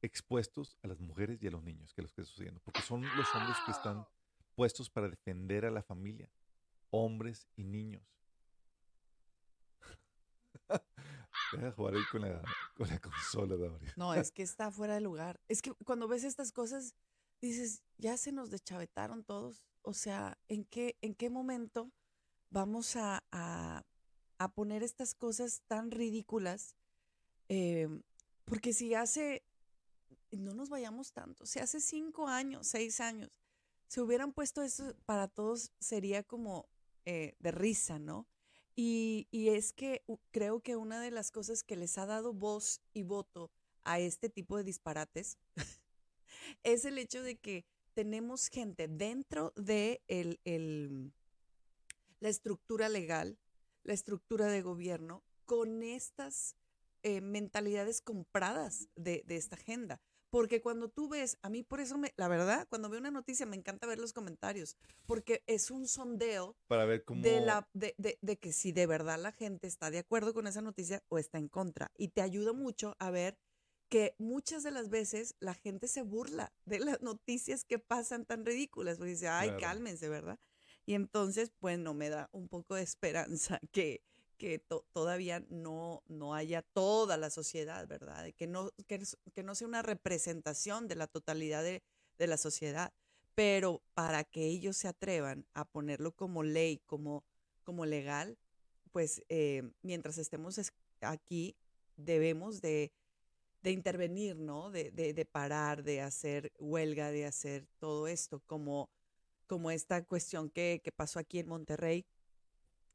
expuestos a las mujeres y a los niños, que es lo que está sucediendo, porque son los hombres que están puestos para defender a la familia, hombres y niños. Jugar ahí con la, con la consola. No, es que está fuera de lugar. Es que cuando ves estas cosas, dices, ya se nos deschavetaron todos. O sea, ¿en qué, en qué momento vamos a, a- a poner estas cosas tan ridículas? Eh, porque si hace, no nos vayamos tanto, si hace cinco años, seis años, se hubieran puesto eso para todos, sería como eh, de risa, ¿no? Y, y es que creo que una de las cosas que les ha dado voz y voto a este tipo de disparates es el hecho de que tenemos gente dentro de el- el- la estructura legal, la estructura de gobierno, con estas eh, mentalidades compradas de, de esta agenda. Porque cuando tú ves, a mí por eso, me, la verdad, cuando veo una noticia me encanta ver los comentarios, porque es un sondeo Para ver cómo... de, la, de, de- de que si de verdad la gente está de acuerdo con esa noticia o está en contra. Y te ayuda mucho a ver que muchas de las veces la gente se burla de las noticias que pasan tan ridículas, porque dice, ay, Claro. cálmense, ¿verdad? Y entonces, bueno, me da un poco de esperanza que, que to- todavía no, no haya toda la sociedad, ¿verdad? Que no, que, no sea una representación de la totalidad de, de la sociedad. Pero para que ellos se atrevan a ponerlo como ley, como, como legal, pues eh, mientras estemos es- aquí debemos de, de intervenir, ¿no? De, de, de parar, de hacer huelga, de hacer todo esto, como, como esta cuestión que, que pasó aquí en Monterrey,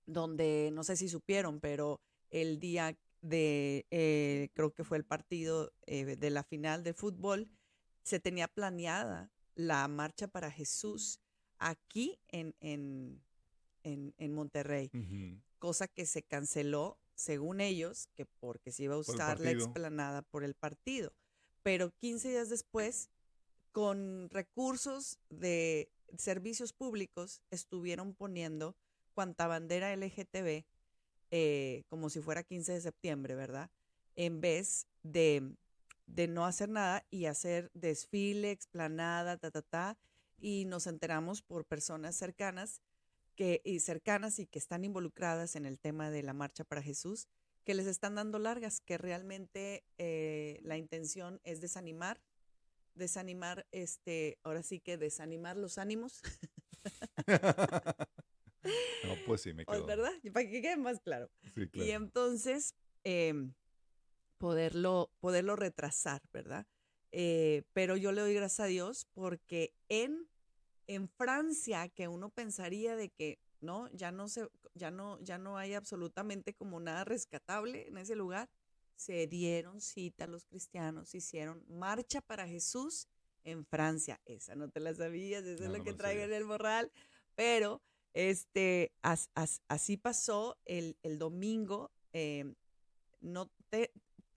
donde no sé si supieron, pero el día de, eh, creo que fue el partido eh, de la final de fútbol, se tenía planeada la marcha para Jesús aquí en, en, en, en Monterrey, cosa que se canceló, según ellos, que porque se iba a usar la explanada por el partido. Pero 15 días después, con recursos de servicios públicos, estuvieron poniendo cuanta bandera LGTB, eh, como si fuera 15 de septiembre, ¿verdad? En vez de, de no hacer nada y hacer desfile, explanada, ta, ta, ta. Y nos enteramos por personas cercanas que, y cercanas y que están involucradas en el tema de la Marcha para Jesús, que les están dando largas, que realmente eh, la intención es desanimar, desanimar, este, ahora sí que desanimar los ánimos, no, pues sí, me ¿o es quedo. ¿verdad? Para que quede más claro. Sí, Y entonces em, poderlo, poderlo retrasar, ¿verdad? Eh, pero yo le doy gracias a Dios porque en, en Francia, que uno pensaría de que no, ya no se, ya no, ya no hay absolutamente como nada rescatable en ese lugar, se dieron cita los cristianos, hicieron marcha para Jesús en Francia. Esa no te la sabías, eso No, es lo no que traigo en el morral, pero este, as- as- así pasó el, el domingo. eh, no te,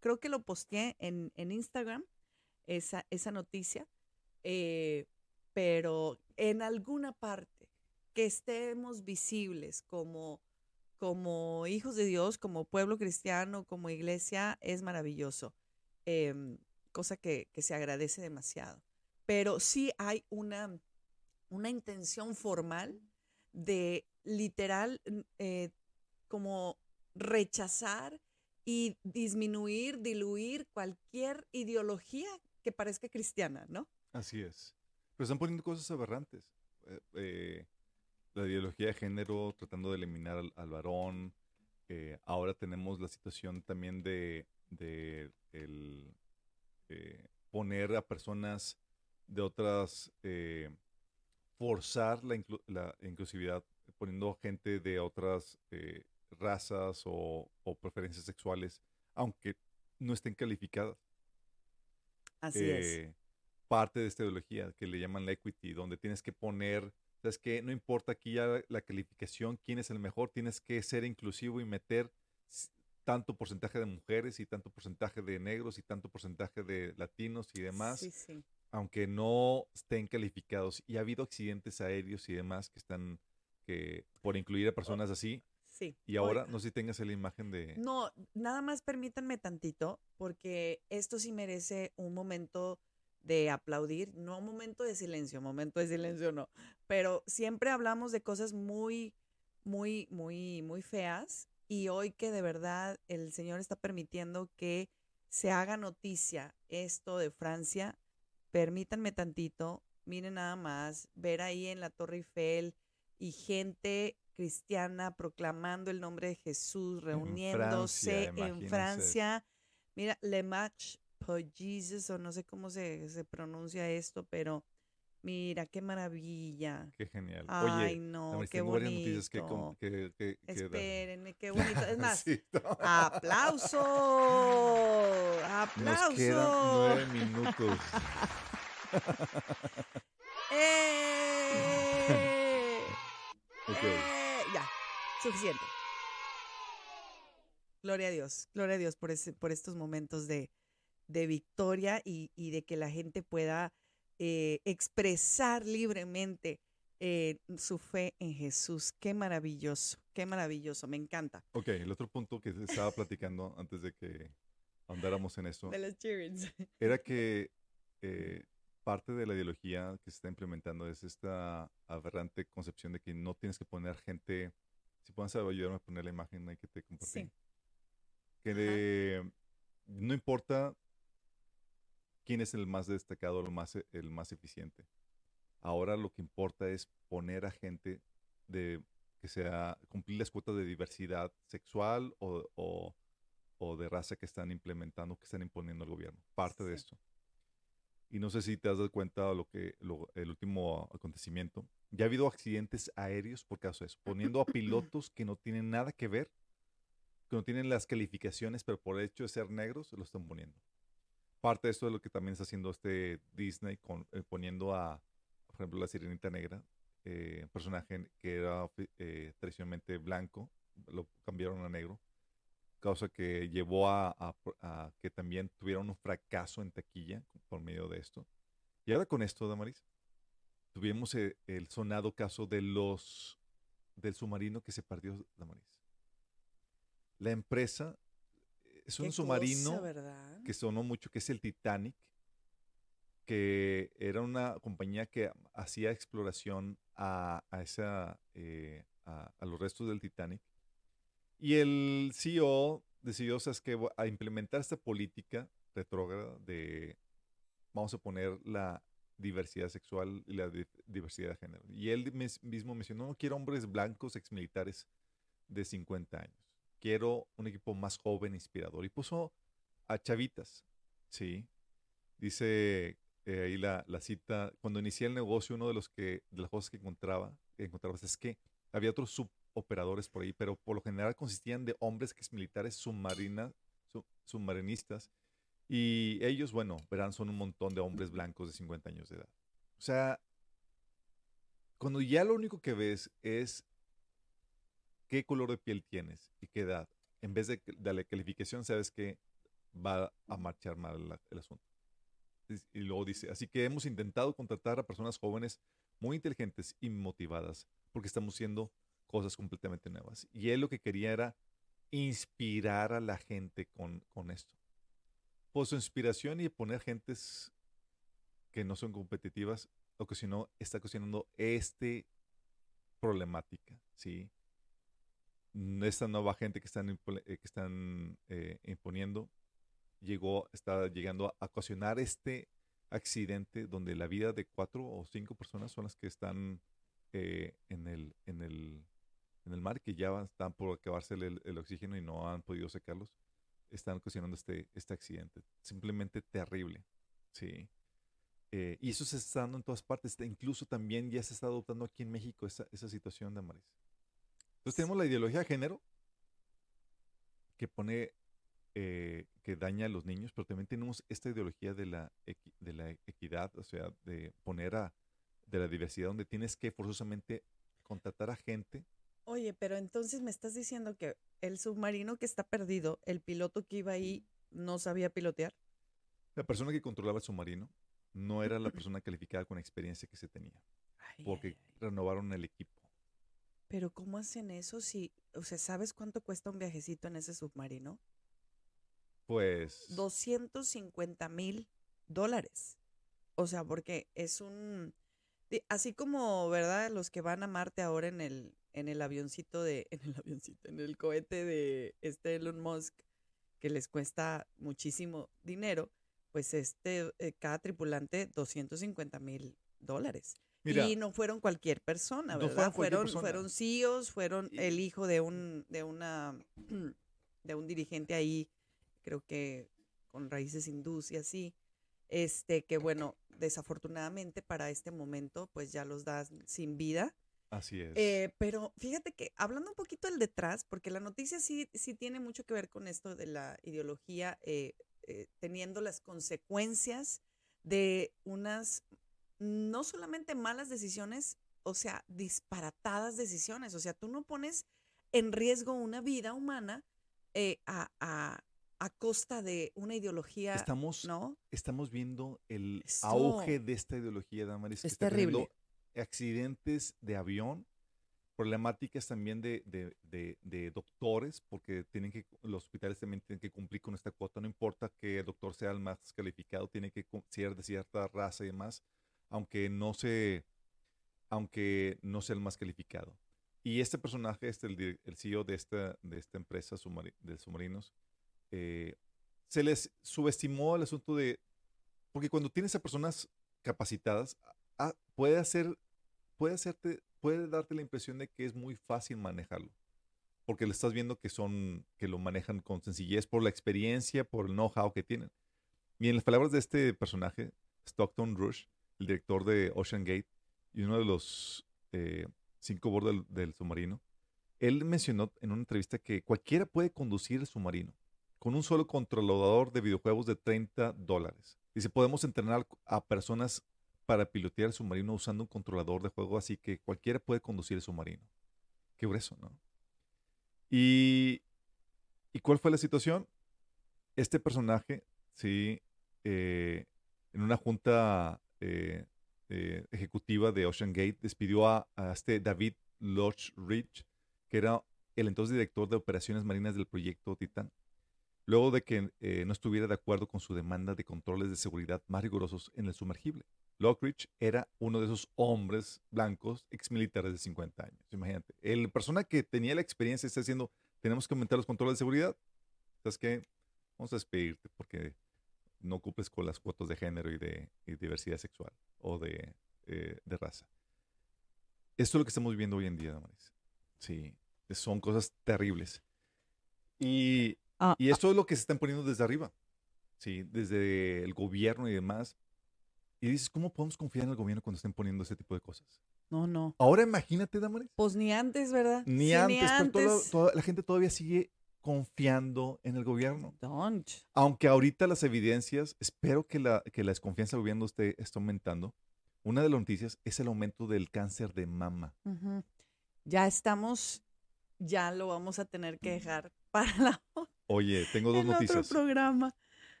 creo que lo posteé en, en Instagram, esa, esa noticia, eh, pero en alguna parte que estemos visibles como, como hijos de Dios, como pueblo cristiano, como iglesia, es maravilloso. em, cosa que, que se agradece demasiado. Pero sí hay una, una intención formal de literal eh, como rechazar y disminuir, diluir cualquier ideología que parezca cristiana, ¿no? Así es. Pero están poniendo cosas aberrantes. Eh, eh, la ideología de género tratando de eliminar al, varón. Eh, ahora tenemos la situación también de, de el, poner a personas de otras, forzar la, la, inclusividad, poniendo gente de otras razas o, o, preferencias sexuales, aunque no estén calificadas. Así es parte de esta ideología que le llaman la equity, donde tienes que poner, sabes que no importa aquí ya la calificación, quién es el mejor, tienes que ser inclusivo y meter tanto porcentaje de mujeres y tanto porcentaje de negros y tanto porcentaje de latinos y demás, aunque no estén calificados. Y ha habido accidentes aéreos y demás que están, que por incluir a personas así. Sí. Y ahora, no sé si tengas la imagen de... No, nada más permítanme tantito, porque esto sí merece un momento de aplaudir, no momento de silencio, momento de silencio no, pero siempre hablamos de cosas muy, muy, muy, muy feas y hoy que de verdad el Señor está permitiendo que se haga noticia esto de Francia, permítanme tantito, miren nada más, ver ahí en la Torre Eiffel y gente cristiana proclamando el nombre de Jesús, reuniéndose en Francia. Mira, Le Match Jesus, o no sé cómo se, se pronuncia esto, pero mira, qué maravilla. Qué genial. Ay, no, qué bonito. Que, que, Espérenme, qué bonito. Es más, aplauso, aplauso. Nos quedan nueve minutos. ¡Eh! eh, ya, suficiente. Gloria a Dios, gloria a Dios por, ese, por estos momentos de, de victoria y, de que la gente pueda eh, expresar libremente eh, su fe en Jesús. Qué maravilloso, qué maravilloso, me encanta. Ok, el otro punto que estaba platicando antes de que andáramos en eso. De los Era que eh, parte de la ideología que se está implementando es esta aberrante concepción de que no tienes que poner gente. Si puedes ayudarme a poner la imagen ahí que te compartí. Que no importa quién es el más destacado, el más, el más eficiente. Ahora lo que importa es poner a gente de que sea cumplir las cuotas de diversidad sexual o, de raza que están implementando, que están imponiendo el gobierno. Parte de esto. Y no sé si te has dado cuenta de lo que el último acontecimiento. Ya ha habido accidentes aéreos por causa de eso, poniendo a pilotos que no tienen nada que ver, que no tienen las calificaciones, pero por el hecho de ser negros lo están poniendo parte de esto es lo que también está haciendo este Disney con, eh, poniendo a, por ejemplo, la Sirenita Negra, eh, personaje que era eh, tradicionalmente blanco, lo cambiaron a negro, causa que llevó a, que también tuvieron un fracaso en taquilla por medio de esto. Y ahora con esto, Damaris, tuvimos el, el sonado caso de los del submarino que se perdió, Damaris. La empresa es un submarino que sonó mucho, que es el Titanic, que era una compañía que hacía exploración a, esa, eh, a, los restos del Titanic. Y el CEO decidió, ¿sabes que A implementar esta política retrógrada de, vamos a poner la diversidad sexual y la diversidad de género. Y él mismo mencionó, no quiero hombres blancos exmilitares de 50 años quiero un equipo más joven, inspirador. Y puso a chavitas, ¿sí? Dice eh, ahí la, cita, cuando inicié el negocio, uno de los que, las cosas que encontraba, encontrabas es que había otros suboperadores por ahí, pero por lo general consistían de hombres que es militares submarinas, submarinistas, y ellos, bueno, verán, son un montón de hombres blancos de 50 años de edad. O sea, cuando ya lo único que ves es qué color de piel tienes y qué edad. En vez de darle calificación, sabes que va a marchar mal el asunto. Y luego dice, así que hemos intentado contratar a personas jóvenes muy inteligentes y motivadas porque estamos haciendo cosas completamente nuevas. Y él lo que quería era inspirar a la gente con, con esto. Por su inspiración y poner gentes que no son competitivas, ocasionó, está ocasionando este problemática, ¿sí? Esta nueva gente que están, eh, que están eh, imponiendo llegó, está llegando a ocasionar este accidente donde la vida de cuatro o cinco personas son las que están eh, en, el, en, el, en el mar, que ya están por acabarse el, el oxígeno y no han podido secarlos, están ocasionando este, este accidente. Simplemente terrible. Sí. Eh, y eso se está dando en todas partes. Incluso también ya se está adoptando aquí en México esa, esa situación de Amaris. Entonces tenemos la ideología de género que pone, eh, que daña a los niños, pero también tenemos esta ideología de la, de la equidad, o sea, de poner a, de la diversidad, donde tienes que forzosamente contratar a gente. Oye, pero entonces me estás diciendo que el submarino que está perdido, el piloto que iba ahí, no sabía pilotear. La persona que controlaba el submarino no era la persona calificada con la experiencia que se tenía, porque renovaron el equipo. Pero ¿cómo hacen eso si, o sea, ¿sabes cuánto cuesta un viajecito en ese submarino? Pues... 250 mil dólares. O sea, porque es un... Así como, ¿verdad? Los que van a Marte ahora en el, en el avioncito de... En el avioncito, en el cohete de este Elon Musk, que les cuesta muchísimo dinero, pues este, eh, cada tripulante 250 mil dólares. Y no fueron cualquier persona, ¿verdad? fueron, fueron CEOs, fueron el hijo de un, de una, de un dirigente ahí, creo que con raíces hindús y así. Este, que bueno, desafortunadamente para este momento, pues ya los das sin vida. Así es. Eh, pero fíjate que hablando un poquito del detrás, porque la noticia sí, sí tiene mucho que ver con esto de la ideología, eh, eh, teniendo las consecuencias de unas, no solamente malas decisiones, o sea, disparatadas decisiones. O sea, tú no pones en riesgo una vida humana eh, a, a, costa de una ideología. Estamos, ¿no? estamos viendo el auge de esta ideología, Damaris. Es terrible. Accidentes de avión problemáticas también de, de, de, doctores, porque tienen que, los hospitales también tienen que cumplir con esta cuota, no importa que el doctor sea el más calificado, tiene que ser de cierta raza y demás, aunque no se, aunque no sea el más calificado. Y este personaje, este, el, el CEO de esta, de esta empresa de submarinos, eh, se les subestimó el asunto de, porque cuando tienes a personas capacitadas, puede hacer, puede hacerte puede darte la impresión de que es muy fácil manejarlo. Porque le estás viendo que son, que lo manejan con sencillez por la experiencia, por el know-how que tienen. Y en las palabras de este personaje, Stockton Rush, el director de Ocean Gate y uno de los eh, cinco bordos del, submarino, él mencionó en una entrevista que cualquiera puede conducir el submarino con un solo controlador de videojuegos de 30 dólares. Dice, podemos entrenar a personas para pilotear el submarino usando un controlador de juego, así que cualquiera puede conducir el submarino. Qué grueso, ¿no? Y, ¿y cuál fue la situación? Este personaje, sí, eh, en una junta eh, eh, ejecutiva de Ocean Gate, despidió a, este David Lodge que era el entonces director de operaciones marinas del proyecto Titan, luego de que no estuviera de acuerdo con su demanda de controles de seguridad más rigurosos en el sumergible. Lockridge era uno de esos hombres blancos exmilitares de 50 años. Imagínate, el persona que tenía la experiencia está diciendo, tenemos que aumentar los controles de seguridad. ¿Sabes qué? Vamos a despedirte porque no cumples con las cuotas de género y de diversidad sexual o de, eh, de, raza. Esto es lo que estamos viviendo hoy en día, Damaris. Sí, son cosas terribles. Y, ah, y ah. esto es lo que se están poniendo desde arriba. Sí, desde el gobierno y demás y dices, ¿cómo podemos confiar en el gobierno cuando estén poniendo ese tipo de cosas? No, no. Ahora imagínate, Damaris. Pues ni antes, ¿verdad? Ni antes, pero toda, la gente todavía sigue confiando en el gobierno. Don't. Aunque ahorita las evidencias, espero que la, que la desconfianza del gobierno esté, aumentando. Una de las noticias es el aumento del cáncer de mama. Ya estamos, ya lo vamos a tener que dejar para la Oye, tengo dos noticias. Otro programa.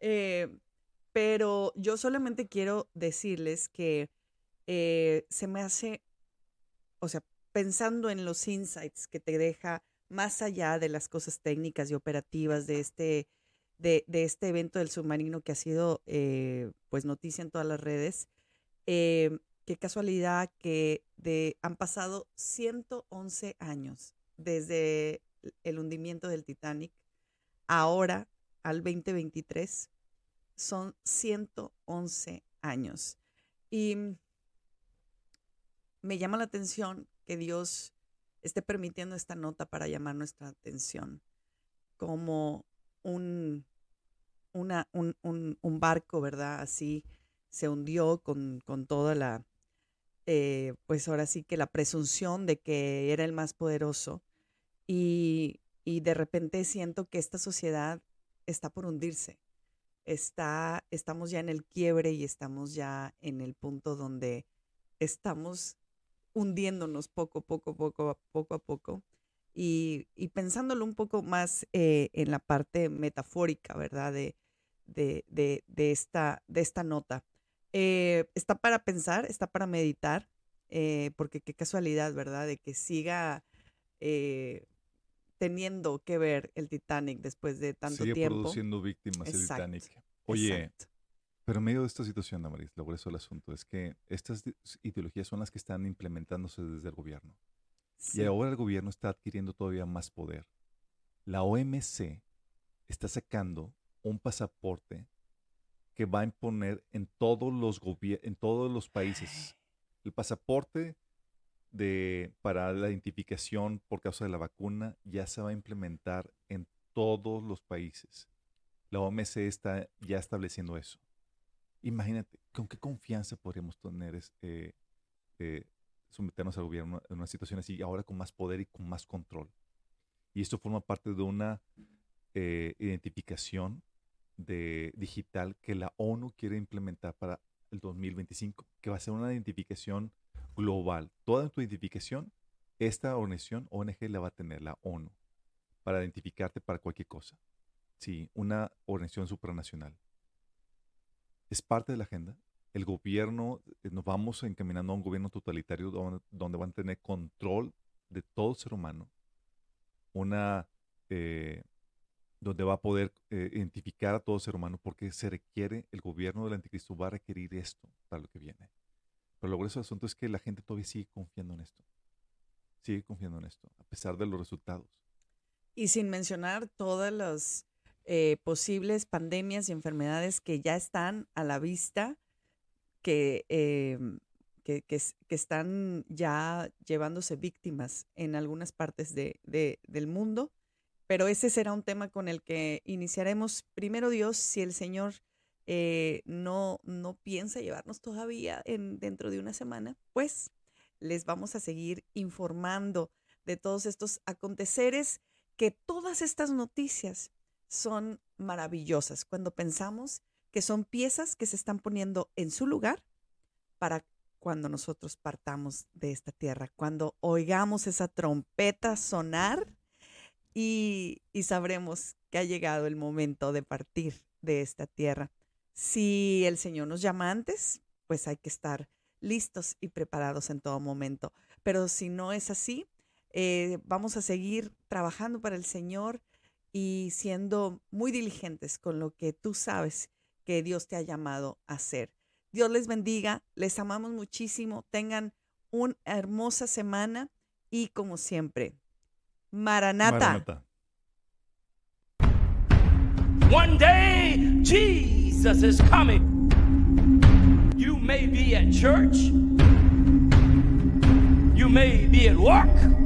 Eh, pero yo solamente quiero decirles que eh, se me hace, o sea, pensando en los insights que te deja más allá de las cosas técnicas y operativas de este, de, este evento del submarino que ha sido eh, pues noticia en todas las redes, eh, qué casualidad que han pasado 111 años desde el hundimiento del Titanic, ahora al 2023 son 111 años. Y me llama la atención que Dios esté permitiendo esta nota para llamar nuestra atención como un, una, un, un, barco, ¿verdad? Así se hundió con, con toda la, eh, pues ahora sí que la presunción de que era el más poderoso y, y de repente siento que esta sociedad está por hundirse. Está, estamos ya en el quiebre y estamos ya en el punto donde estamos hundiéndonos poco, poco, poco, poco a poco. Y, y pensándolo un poco más eh, en la parte metafórica, ¿verdad? De, de, de, de esta, de esta nota. Eh, está para pensar, está para meditar, eh, porque qué casualidad, ¿verdad? De que siga teniendo que ver el Titanic después de tanto Sigue tiempo. produciendo víctimas el Titanic. Oye, pero en medio de esta situación, Damaris, lo grueso del asunto es que estas ideologías son las que están implementándose desde el gobierno. Y ahora el gobierno está adquiriendo todavía más poder. La OMC está sacando un pasaporte que va a imponer en todos los en todos los países. El pasaporte de, para la identificación por causa de la vacuna ya se va a implementar en todos los países. La OMC está ya estableciendo eso. Imagínate, ¿con qué confianza podríamos tener eh, eh, someternos al gobierno en una situación así, ahora con más poder y con más control? Y esto forma parte de una eh, identificación de, digital que la ONU quiere implementar para el 2025, que va a ser una identificación global. Toda tu identificación, esta organización ONG la va a tener, la ONU, para identificarte para cualquier cosa. Sí, una organización supranacional es parte de la agenda. El gobierno, eh, nos vamos encaminando a un gobierno totalitario donde, van a tener control de todo ser humano, una, eh, donde va a poder eh, identificar a todo ser humano porque se requiere, el gobierno del anticristo va a requerir esto para lo que viene. Pero lo grueso del asunto es que la gente todavía sigue confiando en esto, sigue confiando en esto, a pesar de los resultados. Y sin mencionar todas las eh, posibles pandemias y enfermedades que ya están a la vista, que, em, que, están ya llevándose víctimas en algunas partes de, del mundo. Pero ese será un tema con el que iniciaremos. Primero Dios, si el Señor eh, no, no piensa llevarnos todavía en, dentro de una semana, pues les vamos a seguir informando de todos estos aconteceres que todas estas noticias son maravillosas cuando pensamos que son piezas que se están poniendo en su lugar para cuando nosotros partamos de esta tierra, cuando oigamos esa trompeta sonar y, sabremos que ha llegado el momento de partir de esta tierra. Si el Señor nos llama antes, pues hay que estar listos y preparados en todo momento. Pero si no es así, eh, vamos a seguir trabajando para el Señor, y siendo muy diligentes con lo que tú sabes que Dios te ha llamado a hacer. Dios les bendiga, les amamos muchísimo, tengan una hermosa semana y como siempre, Maranata. One day Jesus is coming. You may be at church. You may be at work.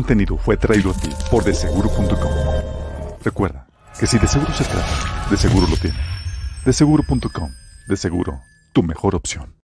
Contenido fue traído a ti por deseguro.com. Recuerda que si de seguro se trata, de seguro lo tiene. Deseguro.com, de seguro, tu mejor opción.